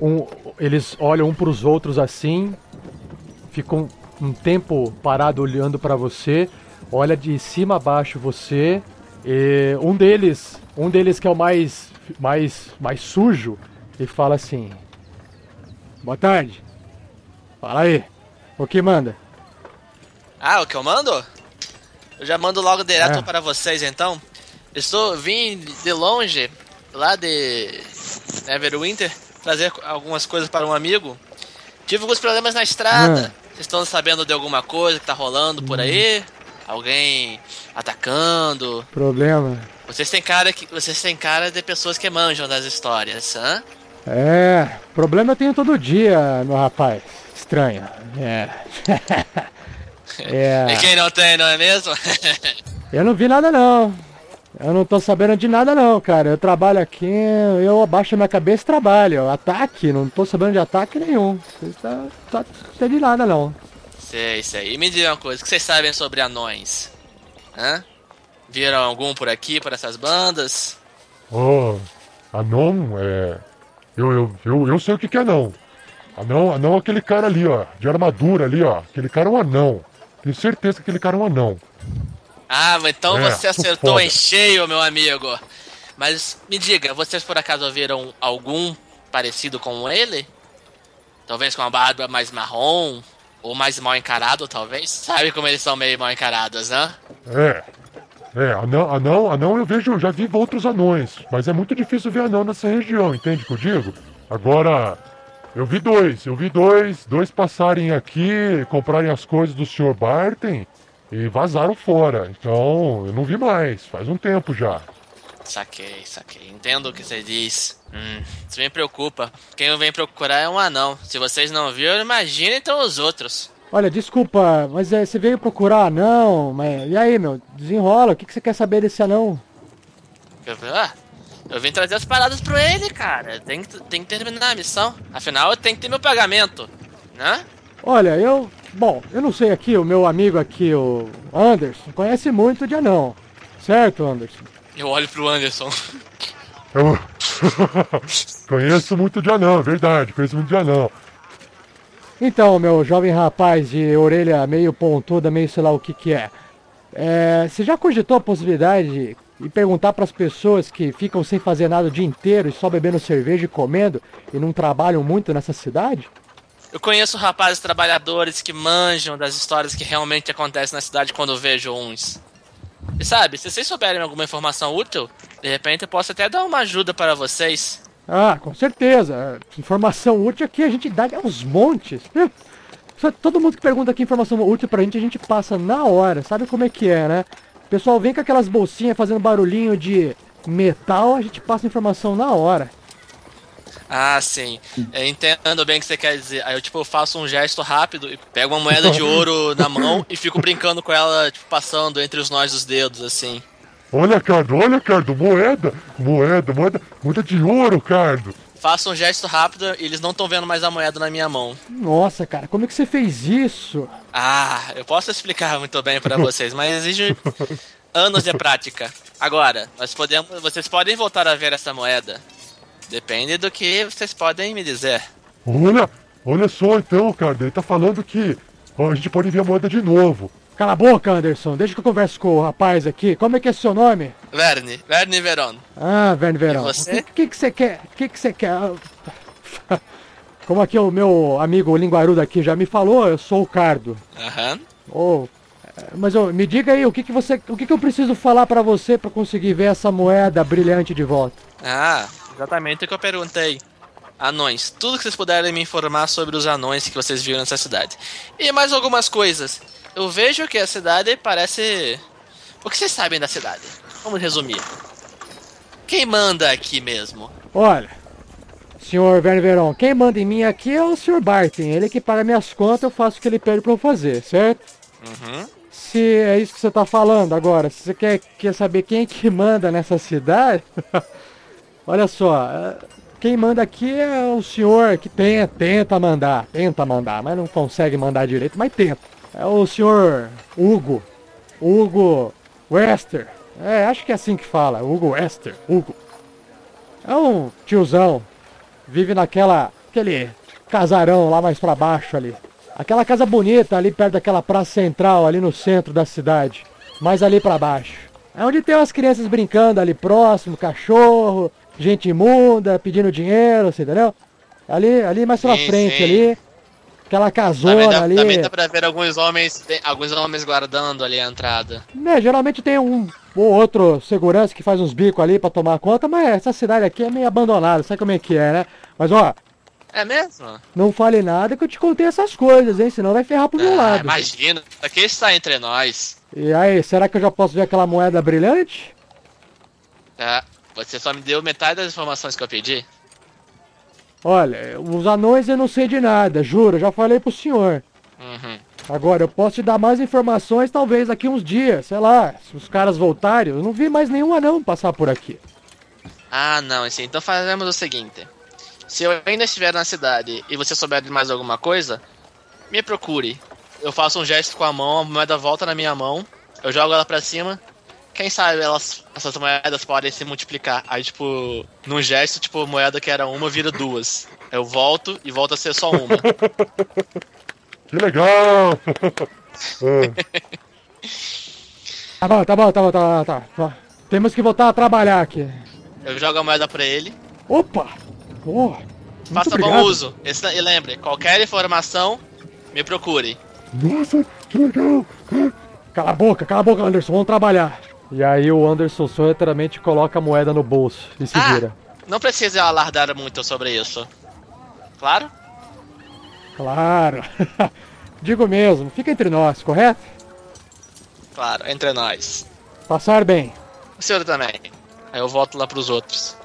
Um, eles olham um pros outros assim, ficam um tempo parado olhando pra você, olha de cima a baixo você. E um deles, um deles que é o mais mais mais sujo, e fala assim: Boa tarde. Fala aí. O que manda?
Ah, o que eu mando? Eu já mando logo direto
É.
para vocês então. Estou vim de longe, lá de Neverwinter, trazer algumas coisas para um amigo. Tive alguns problemas na estrada. Vocês estão sabendo de alguma coisa que tá rolando por aí? Alguém atacando?
Problema.
Vocês têm cara que vocês têm cara de pessoas que manjam das histórias, hã?
É, problema eu tenho todo dia, meu rapaz. Estranho. É. é.
E quem não tem, não é mesmo?
Eu não vi nada não. Eu não tô sabendo de nada não, cara. Eu trabalho aqui, eu abaixo a minha cabeça e trabalho. Ataque, não tô sabendo de ataque nenhum. Tá, tá, não de nada não.
sei, sei. E me diga uma coisa, o que vocês sabem sobre anões? Hã? Viram algum por aqui, por essas bandas?
Oh, anão é. Eu, eu, eu, eu sei o que, que é anão. Anão, anão é aquele cara ali, ó, de armadura ali, ó. Aquele cara é um anão. Tenho certeza que aquele cara é um anão.
Ah, mas então
É,
você acertou em cheio, meu amigo. Mas me diga, vocês por acaso ouviram algum parecido com ele? Talvez com uma barba mais marrom? Ou mais mal encarado, talvez? Sabe como eles são meio mal encarados, né?
É. É, anão, anão, anão eu vejo, já vi outros anões, mas é muito difícil ver anão nessa região, entende o que eu digo? Agora, eu vi dois, eu vi dois, dois passarem aqui, comprarem as coisas do Sr. Barton e vazaram fora. Então, eu não vi mais, faz um tempo já.
Saquei, saquei. Entendo o que você diz. Hum, isso me preocupa. Quem venho procurar é um anão. Se vocês não viram, imagina então os outros.
Olha, desculpa, mas é, você veio procurar anão, mas e aí, meu? Desenrola, o que, que você quer saber desse anão?
Eu, ah, eu vim trazer as paradas pro ele, cara. Tem que, tem que terminar a missão. Afinal, eu tenho que ter meu pagamento, né?
Olha, eu Bom, eu não sei aqui, o meu amigo aqui, o Anderson, conhece muito de anão. Certo, Anderson?
Eu olho pro Anderson.
Eu conheço muito de anão, é verdade, conheço muito de anão.
Então, meu jovem rapaz de orelha meio pontuda, meio sei lá o que que é. é você já cogitou a possibilidade de perguntar para as pessoas que ficam sem fazer nada o dia inteiro e só bebendo cerveja e comendo e não trabalham muito nessa cidade?
Eu conheço rapazes trabalhadores que manjam das histórias que realmente acontecem na cidade quando vejo uns. E sabe, se vocês souberem alguma informação útil, de repente eu posso até dar uma ajuda para vocês.
Ah, com certeza. Informação útil aqui a gente dá aos montes. Todo mundo que pergunta aqui informação útil pra gente, a gente passa na hora. Sabe como é que é, né? O pessoal vem com aquelas bolsinhas fazendo barulhinho de metal, a gente passa informação na hora.
Ah, sim. Eu entendo bem o que você quer dizer. Aí eu, tipo, faço um gesto rápido e pego uma moeda de ouro na mão e fico brincando com ela, tipo, passando entre os nós dos dedos, assim.
Olha, Cardo, olha, Cardo, moeda, moeda, moeda, moeda de ouro, Cardo.
Faço um gesto rápido e eles não estão vendo mais a moeda na minha mão.
Nossa, cara, como é que você fez isso?
Ah, eu posso explicar muito bem para vocês, mas exige anos de prática. Agora, nós podemos, vocês podem voltar a ver essa moeda. Depende do que vocês podem me dizer.
Olha, olha só então, cara. Ele tá falando que ó, a gente pode ver a moeda de novo.
Cala a boca, Anderson. Deixa que eu converso com o rapaz aqui. Como é que é seu nome?
Verne. Verne Veron.
Ah, Verne Veron.
E você?
O que, que você quer? O que, que você quer? Como aqui o meu amigo linguarudo aqui já me falou, eu sou o Cardo.
Aham.
Oh, mas oh, me diga aí, o que, que você. O que, que eu preciso falar para você para conseguir ver essa moeda brilhante de volta?
Ah, Exatamente o que eu perguntei. Anões. Tudo que vocês puderem me informar sobre os anões que vocês viram nessa cidade. E mais algumas coisas. Eu vejo que a cidade parece. O que vocês sabem da cidade? Vamos resumir. Quem manda aqui mesmo?
Olha, senhor Verne Veron, quem manda em mim aqui é o senhor Barton. Ele que paga minhas contas, eu faço o que ele pede pra eu fazer, certo?
Uhum.
Se é isso que você tá falando agora, se você quer, quer saber quem é que manda nessa cidade. Olha só, é, quem manda aqui é o senhor que tenta, tenta mandar, tenta mandar, mas não consegue mandar direito, mas tenta. É o senhor Hugo, Hugo Wester. É, acho que é assim que fala, Hugo Wester, Hugo. É um tiozão, vive naquela, aquele casarão lá mais pra baixo ali. Aquela casa bonita ali perto daquela praça central, ali no centro da cidade. Mais ali pra baixo. É onde tem umas crianças brincando ali próximo, cachorro, gente imunda, pedindo dinheiro, você entendeu? Ali, ali mais pra
Sim,
frente
sim.
ali. Aquela casona
Também dá,
ali.
também dá pra ver alguns homens, alguns homens guardando ali a entrada.
Né, geralmente tem um ou outro segurança que faz uns bicos ali pra tomar conta, mas essa cidade aqui é meio abandonada, sabe como é que é, né? Mas ó,
É mesmo?
não fale nada que eu te contei essas coisas, hein? Senão vai ferrar pro meu
Ah,
lado.
imagina, aqui está entre nós.
E aí, será que eu já posso ver aquela moeda brilhante?
Tá? Você só me deu metade das informações que eu pedi?
Olha, os anões eu não sei de nada, juro, já falei pro senhor.
Uhum.
Agora, eu posso te dar mais informações talvez daqui uns dias, sei lá, se os caras voltarem, eu não vi mais nenhum anão passar por aqui.
Ah, não, assim, então fazemos o seguinte. Se eu ainda estiver na cidade e você souber de mais alguma coisa, me procure. Eu faço um gesto com a mão, a moeda volta na minha mão, eu jogo ela pra cima. Quem sabe elas, essas moedas podem se multiplicar. Aí, tipo, num gesto, tipo, moeda que era uma vira duas. Eu volto e volta a ser só uma.
Que legal! É.
Tá bom, tá bom, tá bom, tá bom, tá bom. Temos que voltar a trabalhar aqui.
Eu jogo a moeda pra ele.
Opa! Oh,
Faça
obrigado.
bom uso. Esse- e lembre, qualquer informação, me procure.
Nossa, que legal!
Cala a boca, cala a boca, Anderson, vamos trabalhar. E aí o Anderson sorrateiramente coloca a moeda no bolso e se
Ah!
vira.
Não precisa alardar muito sobre isso. Claro?
Claro. Digo mesmo, fica entre nós, correto?
Claro, entre nós.
Passar bem.
O senhor também. Aí eu volto lá pros outros.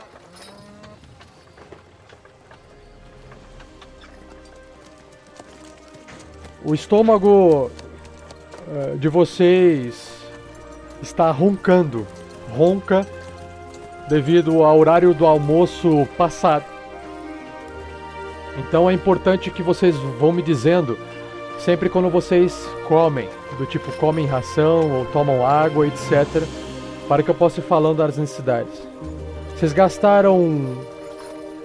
O estômago eh, de vocês está roncando. Ronca devido ao horário do almoço passado. Então é importante que vocês vão me dizendo sempre quando vocês comem, do tipo comem ração ou tomam água, etc, para que eu possa ir falando das necessidades. Vocês gastaram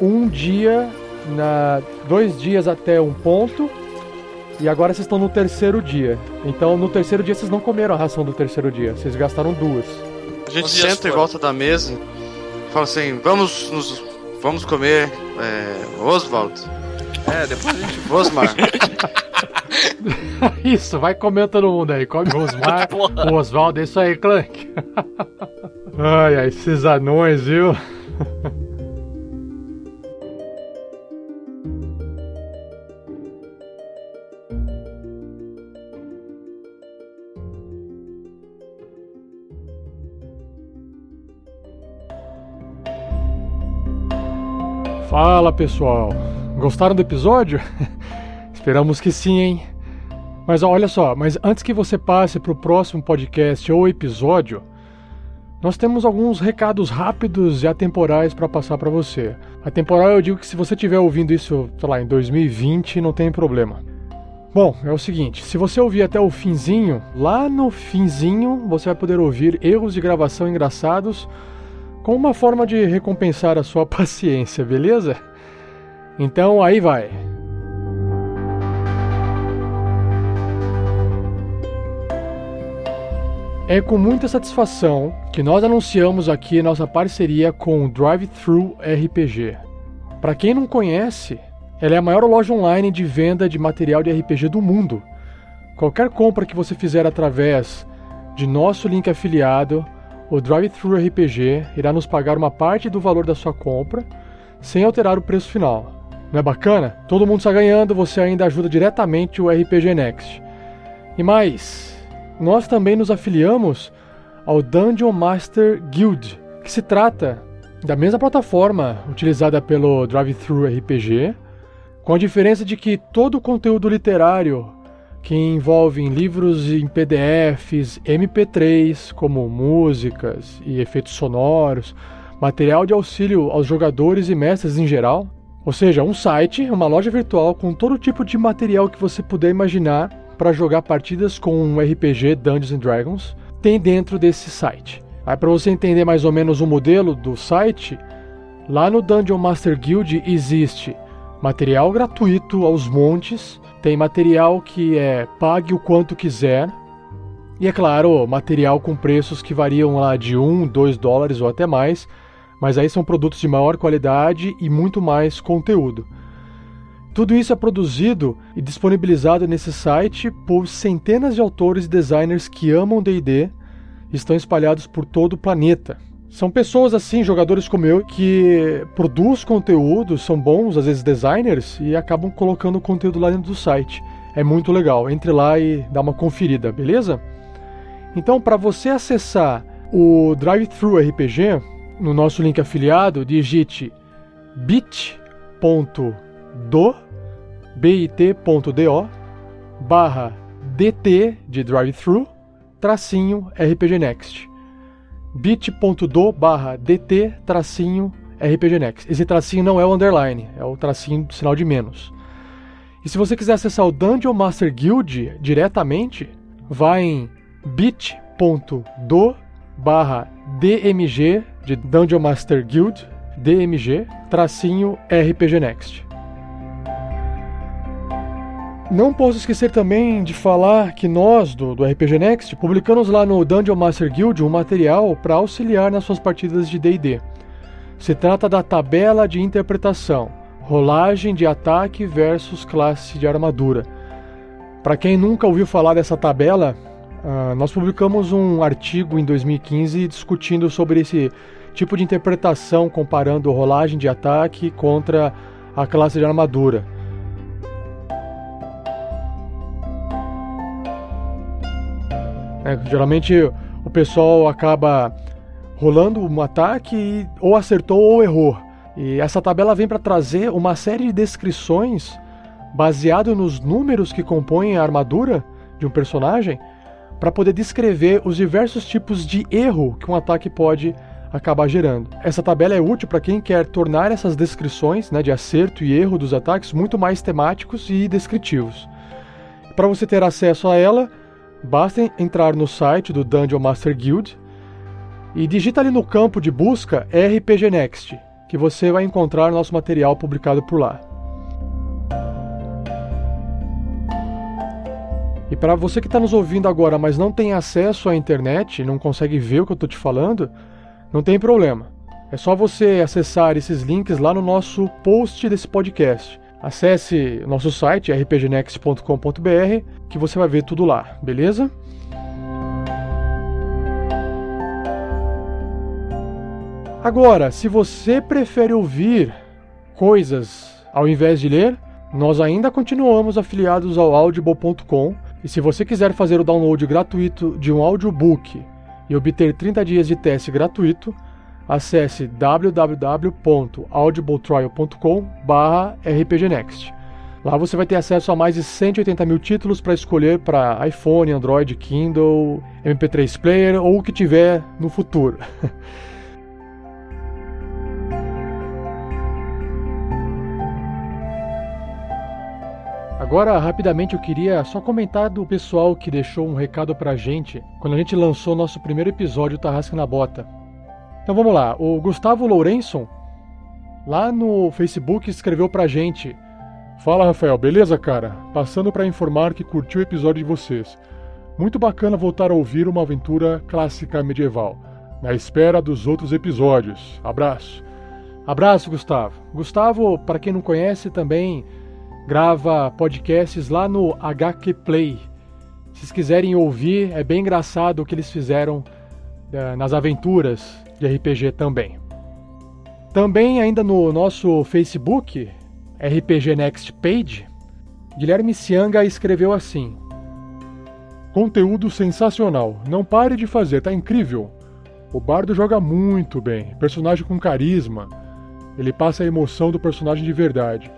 um dia, na dois dias até um ponto, e agora vocês estão no terceiro dia. Então no terceiro dia vocês não comeram a ração do terceiro dia, vocês gastaram duas.
A gente senta em volta da mesa, fala assim: vamos nos, vamos comer, é, Oswald,
É, depois a gente.
Osmar.
Isso, vai comendo todo mundo aí. Come o Osmar, o Oswaldo, é isso aí, Clank. ai, ai, esses anões, viu? Fala pessoal, gostaram do episódio? Esperamos que sim, hein? Mas olha só, mas antes que você passe para o próximo podcast ou episódio, nós temos alguns recados rápidos e atemporais para passar para você. Atemporal eu digo que se você estiver ouvindo isso, sei lá, em 2020, não tem problema. Bom, é o seguinte, se você ouvir até o finzinho, lá no finzinho você vai poder ouvir erros de gravação engraçados com uma forma de recompensar a sua paciência, beleza? Então aí vai. É com muita satisfação que nós anunciamos aqui nossa parceria com o Drive-Thru RPG. Para quem não conhece, ela é a maior loja online de venda de material de RPG do mundo. Qualquer compra que você fizer através de nosso link afiliado, o Drive-Thru RPG irá nos pagar uma parte do valor da sua compra, sem alterar o preço final. Não é bacana? Todo mundo está ganhando, você ainda ajuda diretamente o RPG Next. E mais, nós também nos afiliamos ao Dungeon Master Guild, que se trata da mesma plataforma utilizada pelo Drive-Thru RPG, com a diferença de que todo o conteúdo literário que envolve em livros em PDFs, MP3, como músicas e efeitos sonoros, material de auxílio aos jogadores e mestres em geral, ou seja, um site, uma loja virtual com todo tipo de material que você puder imaginar para jogar partidas com um RPG Dungeons and Dragons, tem dentro desse site. Aí para você entender mais ou menos o modelo do site, lá no Dungeon Master Guild existe material gratuito aos montes, tem material que é pague o quanto quiser. E é claro, material com preços que variam lá de 1, 2 dólares ou até mais, mas aí são produtos de maior qualidade e muito mais conteúdo. Tudo isso é produzido e disponibilizado nesse site por centenas de autores e designers que amam D&D estão espalhados por todo o planeta. São pessoas assim, jogadores como eu, que produz conteúdo, são bons, às vezes designers, e acabam colocando o conteúdo lá dentro do site. É muito legal. Entre lá e dá uma conferida, beleza? Então, para você acessar o Drive-Thru RPG, no nosso link afiliado, digite bit.do bit.do barra dt de drive-thru tracinho RPG Next bit.do barra dt tracinho RPG Next. Esse tracinho não é o underline, é o tracinho sinal de menos. E se você quiser acessar o Dungeon Master Guild diretamente, vá em bit.do barra dmg de Dungeon Master Guild, dmg, tracinho RPG Next. Não posso esquecer também de falar que nós, do, do RPG Next, publicamos lá no Dungeon Master Guild um material para auxiliar nas suas partidas de DD. Se trata da tabela de interpretação, rolagem de ataque versus classe de armadura. Para quem nunca ouviu falar dessa tabela, uh, nós publicamos um artigo em 2015 discutindo sobre esse tipo de interpretação, comparando rolagem de ataque contra a classe de armadura. É, geralmente o pessoal acaba rolando um ataque e ou acertou ou errou. E essa tabela vem para trazer uma série de descrições baseado nos números que compõem a armadura de um personagem para poder descrever os diversos tipos de erro que um ataque pode acabar gerando. Essa tabela é útil para quem quer tornar essas descrições né, de acerto e erro dos ataques muito mais temáticos e descritivos. Para você ter acesso a ela, basta entrar no site do Dungeon Master Guild e digita ali no campo de busca RPG Next, que você vai encontrar nosso material publicado por lá. E para você que está nos ouvindo agora, mas não tem acesso à internet, não consegue ver o que eu estou te falando, não tem problema. É só você acessar esses links lá no nosso post desse podcast. Acesse nosso site rpgnext.com.br que você vai ver tudo lá, beleza? Agora, se você prefere ouvir coisas ao invés de ler, nós ainda continuamos afiliados ao audible.com e se você quiser fazer o download gratuito de um audiobook e obter 30 dias de teste gratuito, acesse www.audibletrial.com/rpgnext. Lá você vai ter acesso a mais de 180 mil títulos para escolher para iPhone, Android, Kindle, MP3 Player ou o que tiver no futuro. Agora, rapidamente, eu queria só comentar do pessoal que deixou um recado pra gente quando a gente lançou nosso primeiro episódio Tarrasca na Bota. Então vamos lá, o Gustavo Lourençon, lá no Facebook, escreveu pra gente: Fala Rafael, beleza, cara? Passando para informar que curtiu o episódio de vocês. Muito bacana voltar a ouvir uma aventura clássica medieval. Na espera dos outros episódios. Abraço. Abraço, Gustavo. Gustavo, para quem não conhece, também grava podcasts lá no HQ Play. Se vocês quiserem ouvir, é bem engraçado o que eles fizeram uh, nas aventuras de RPG também. Também, ainda no nosso Facebook, RPG Next Page, Guilherme Cianga escreveu assim: Conteúdo sensacional, não pare de fazer, tá incrível. O bardo joga muito bem, personagem com carisma. Ele passa a emoção do personagem de verdade.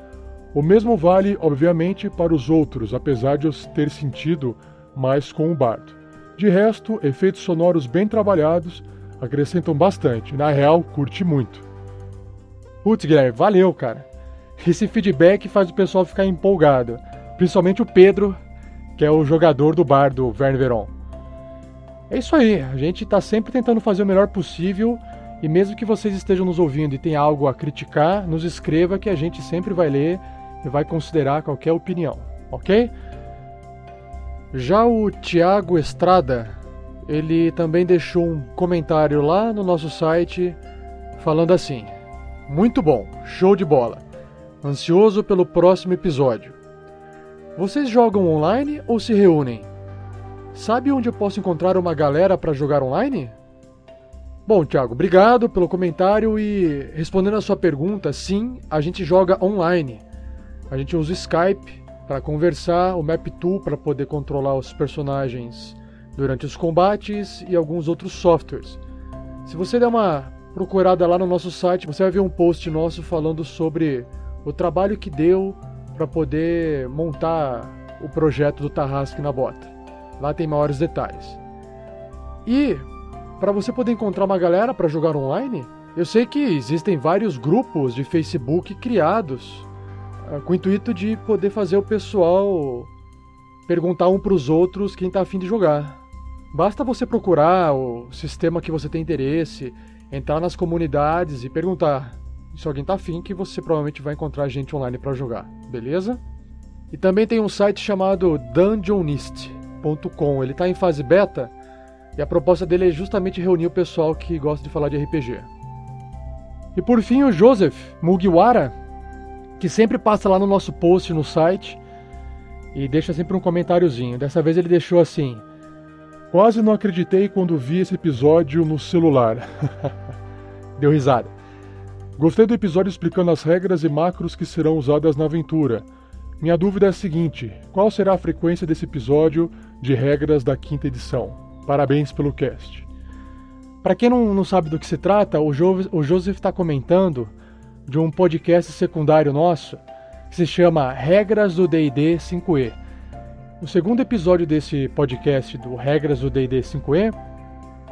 O mesmo vale, obviamente, para os outros, apesar de eu ter sentido mais com o bardo. De resto, efeitos sonoros bem trabalhados acrescentam bastante. Na real, curti muito. Putz, Guilherme, valeu, cara. Esse feedback faz o pessoal ficar empolgado. Principalmente o Pedro, que é o jogador do bar do Verne Veron. É isso aí, a gente está sempre tentando fazer o melhor possível e mesmo que vocês estejam nos ouvindo e tenham algo a criticar, nos escreva que a gente sempre vai ler e vai considerar qualquer opinião, ok? Já o Tiago Estrada, ele também deixou um comentário lá no nosso site falando assim: Muito bom, show de bola. Ansioso pelo próximo episódio. Vocês jogam online ou se reúnem? Sabe onde eu posso encontrar uma galera para jogar online? Bom, Thiago, obrigado pelo comentário e respondendo a sua pergunta, sim, a gente joga online. A gente usa o Skype para conversar, o Map Tool para poder controlar os personagens durante os combates e alguns outros softwares. Se você der uma procurada lá no nosso site, você vai ver um post nosso falando sobre o trabalho que deu para poder montar o projeto do Tarrasque na Bota. Lá tem maiores detalhes. E para você poder encontrar uma galera para jogar online, eu sei que existem vários grupos de Facebook criados ah, com o intuito de poder fazer o pessoal perguntar um para os outros quem está afim de jogar. Basta você procurar o sistema que você tem interesse, entrar nas comunidades e perguntar se alguém está afim que você provavelmente vai encontrar gente online para jogar, beleza? E também tem um site chamado dungeonist.com, ele está em fase beta e a proposta dele é justamente reunir o pessoal que gosta de falar de RPG. E por fim o Joseph Mugiwara que sempre passa lá no nosso post no site e deixa sempre um comentáriozinho. Dessa vez ele deixou assim: Quase não acreditei quando vi esse episódio no celular. Deu risada. Gostei do episódio explicando as regras e macros que serão usadas na aventura. Minha dúvida é a seguinte: qual será a frequência desse episódio de regras da quinta edição? Parabéns pelo cast. Para quem não, não, sabe do que se trata, o, jo o Joseph está comentando de um podcast secundário nosso que se chama Regras do D&D 5e. O segundo episódio desse podcast do Regras do D&D 5e,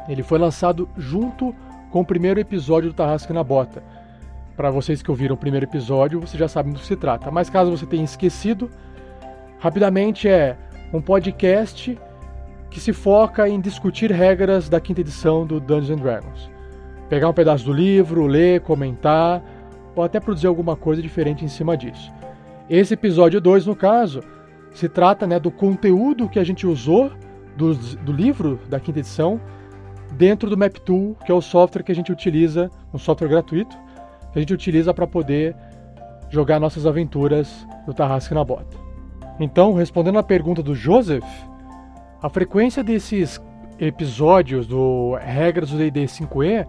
ele foi lançado junto com o primeiro episódio do Tarrasque na Bota. Para vocês que ouviram o primeiro episódio, vocês já sabem do que se trata. Mas caso você tenha esquecido, rapidamente é um podcast que se foca em discutir regras da quinta edição do Dungeons Dragons. Pegar um pedaço do livro, ler, comentar, ou até produzir alguma coisa diferente em cima disso. Esse episódio 2, no caso, se trata né, do conteúdo que a gente usou do, do livro da quinta edição dentro do MapTool, que é o software que a gente utiliza, um software gratuito, que a gente utiliza para poder jogar nossas aventuras do Tarrasque na Bota. Então, respondendo à pergunta do Joseph, a frequência desses episódios do Regras do D&D 5e,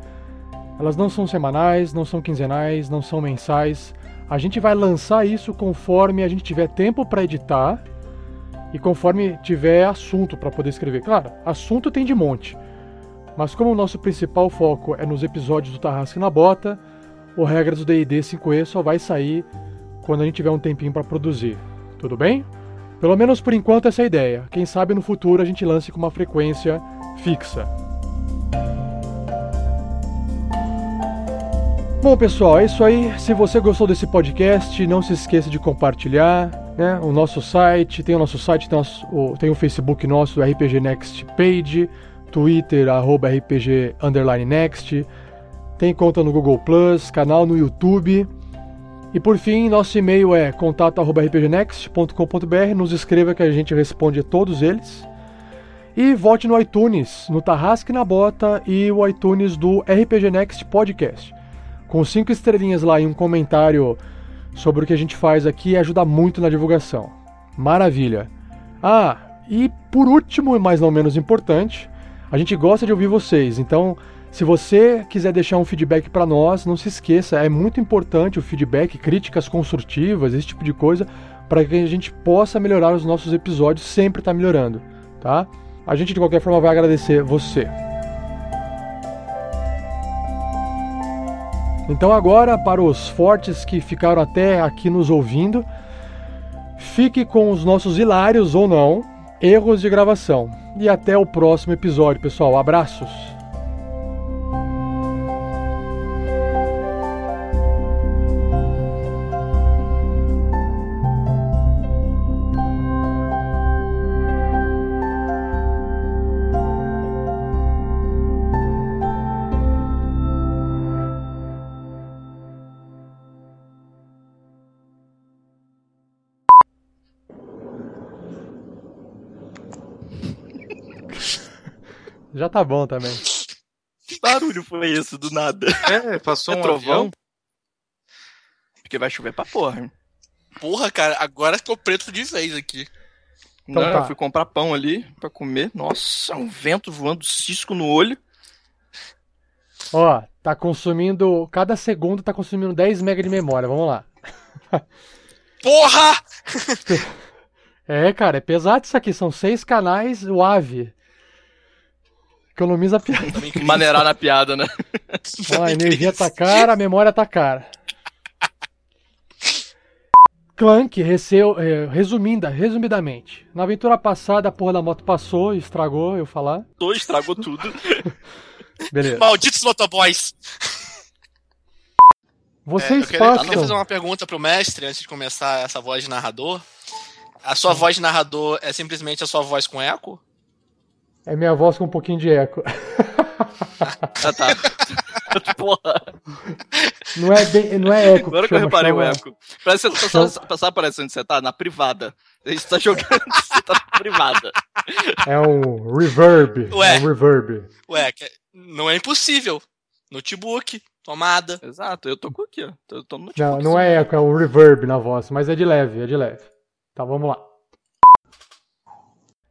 elas não são semanais, não são quinzenais, não são mensais. A gente vai lançar isso conforme a gente tiver tempo para editar e conforme tiver assunto para poder escrever. Claro, assunto tem de monte. Mas como o nosso principal foco é nos episódios do Tarrasque na Bota, o Regras do D&D 5e só vai sair quando a gente tiver um tempinho para produzir. Tudo bem? Pelo menos por enquanto essa é a ideia. Quem sabe no futuro a gente lance com uma frequência fixa. Bom, pessoal, é isso aí. Se você gostou desse podcast, não se esqueça de compartilhar né, o nosso site. Tem o nosso site, tem, o, nosso, tem o Facebook nosso, RPG Next Page, Twitter, arroba RPG Underline Next. Tem conta no Google Plus, canal no YouTube. E por fim, nosso e-mail é contato.rpgnext.com.br. Nos escreva que a gente responde a todos eles. E vote no iTunes, no Tarrasque na Bota e o iTunes do RPG Next Podcast. Com cinco estrelinhas lá e um comentário sobre o que a gente faz aqui ajuda muito na divulgação. Maravilha! Ah, e por último, mais não menos importante, a gente gosta de ouvir vocês, então se você quiser deixar um feedback para nós, não se esqueça, é muito importante o feedback, críticas construtivas, esse tipo de coisa, para que a gente possa melhorar os nossos episódios, sempre está melhorando, tá? A gente de qualquer forma vai agradecer você. Então agora para os fortes que ficaram até aqui nos ouvindo, fique com os nossos hilários ou não erros de gravação. E até o próximo episódio, pessoal. Abraços. Já tá bom também.
Que barulho foi esse do nada?
É, passou
É
um
trovão?
avião.
Porque vai chover pra porra.
Porra, cara, agora ficou preto de vez aqui.
Então
Não,
tá.
eu fui comprar pão ali pra comer. Nossa, um vento voando cisco no olho.
Ó, tá consumindo. Cada segundo tá consumindo 10 MB de memória. Vamos lá.
Porra!
É, cara, é pesado isso aqui. São seis canais, o AVE. Economiza a piada.
Maneirar na piada, né?
Ó, a energia tá cara, a memória tá cara. Clank, receu, é, resumindo, resumidamente. Na aventura passada, a porra da moto passou e estragou eu falar.
Tô, estragou tudo.
Beleza.
Malditos motoboys! É,
Vocês
eu queria, eu queria
passam.
fazer uma pergunta pro mestre antes de começar essa voz de narrador. A sua voz de narrador é simplesmente a sua voz com eco?
É minha voz com um pouquinho de eco.
Ah, tá. Porra,
Não é, bem, não é eco.
agora que eu
chama,
reparei o
chama-
eco. Parece que você tá, sabe parece onde você tá? Na privada. A gente tá jogando, você tá na privada.
É um reverb.
Ué.
É um reverb.
Ué, que- não é impossível. Notebook, tomada.
Exato, eu tô com aqui, ó. Tô, tô no
Não,
notebook,
não
sim.
é eco, é um reverb na voz, mas é de leve, é de leve. Tá, vamos lá.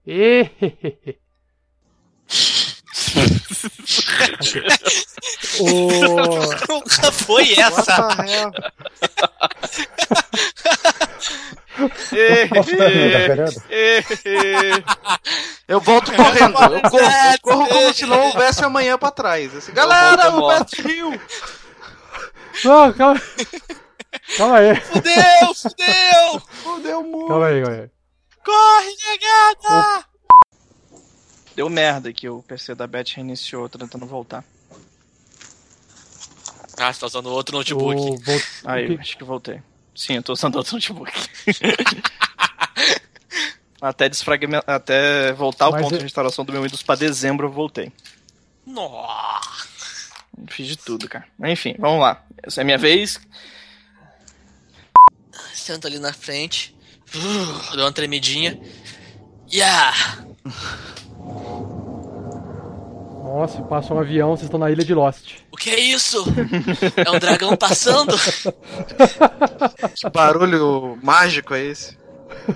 Ehehehe. O...
Nunca foi essa!
Eu volto correndo. Eu corro, eu corro como se não houvesse amanhã pra trás. Assim, Galera, o. Mestre Rio!
Não, calma. Calma aí.
Fudeu, fudeu!
Fudeu muito.
Calma aí, calma aí.
Corre, negada!
Deu merda que o PC da Beth reiniciou, tentando voltar.
Ah, você tá usando outro notebook.
O... vol-
Aí,
o que-
acho que voltei. Sim, eu tô usando outro notebook. Até desfragmentar, até voltar ao
Mas
ponto
é-
de restauração do meu Windows pra dezembro, eu voltei.
Nossa.
Fiz de tudo, cara. Mas enfim, vamos lá. Essa é a minha vez.
Senta ali na frente. Uh, deu uma tremidinha. Yeah!
Nossa, passa um avião, vocês estão na ilha de Lost.
O que é isso? É um dragão passando?
Que barulho mágico é esse?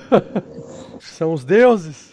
São os deuses.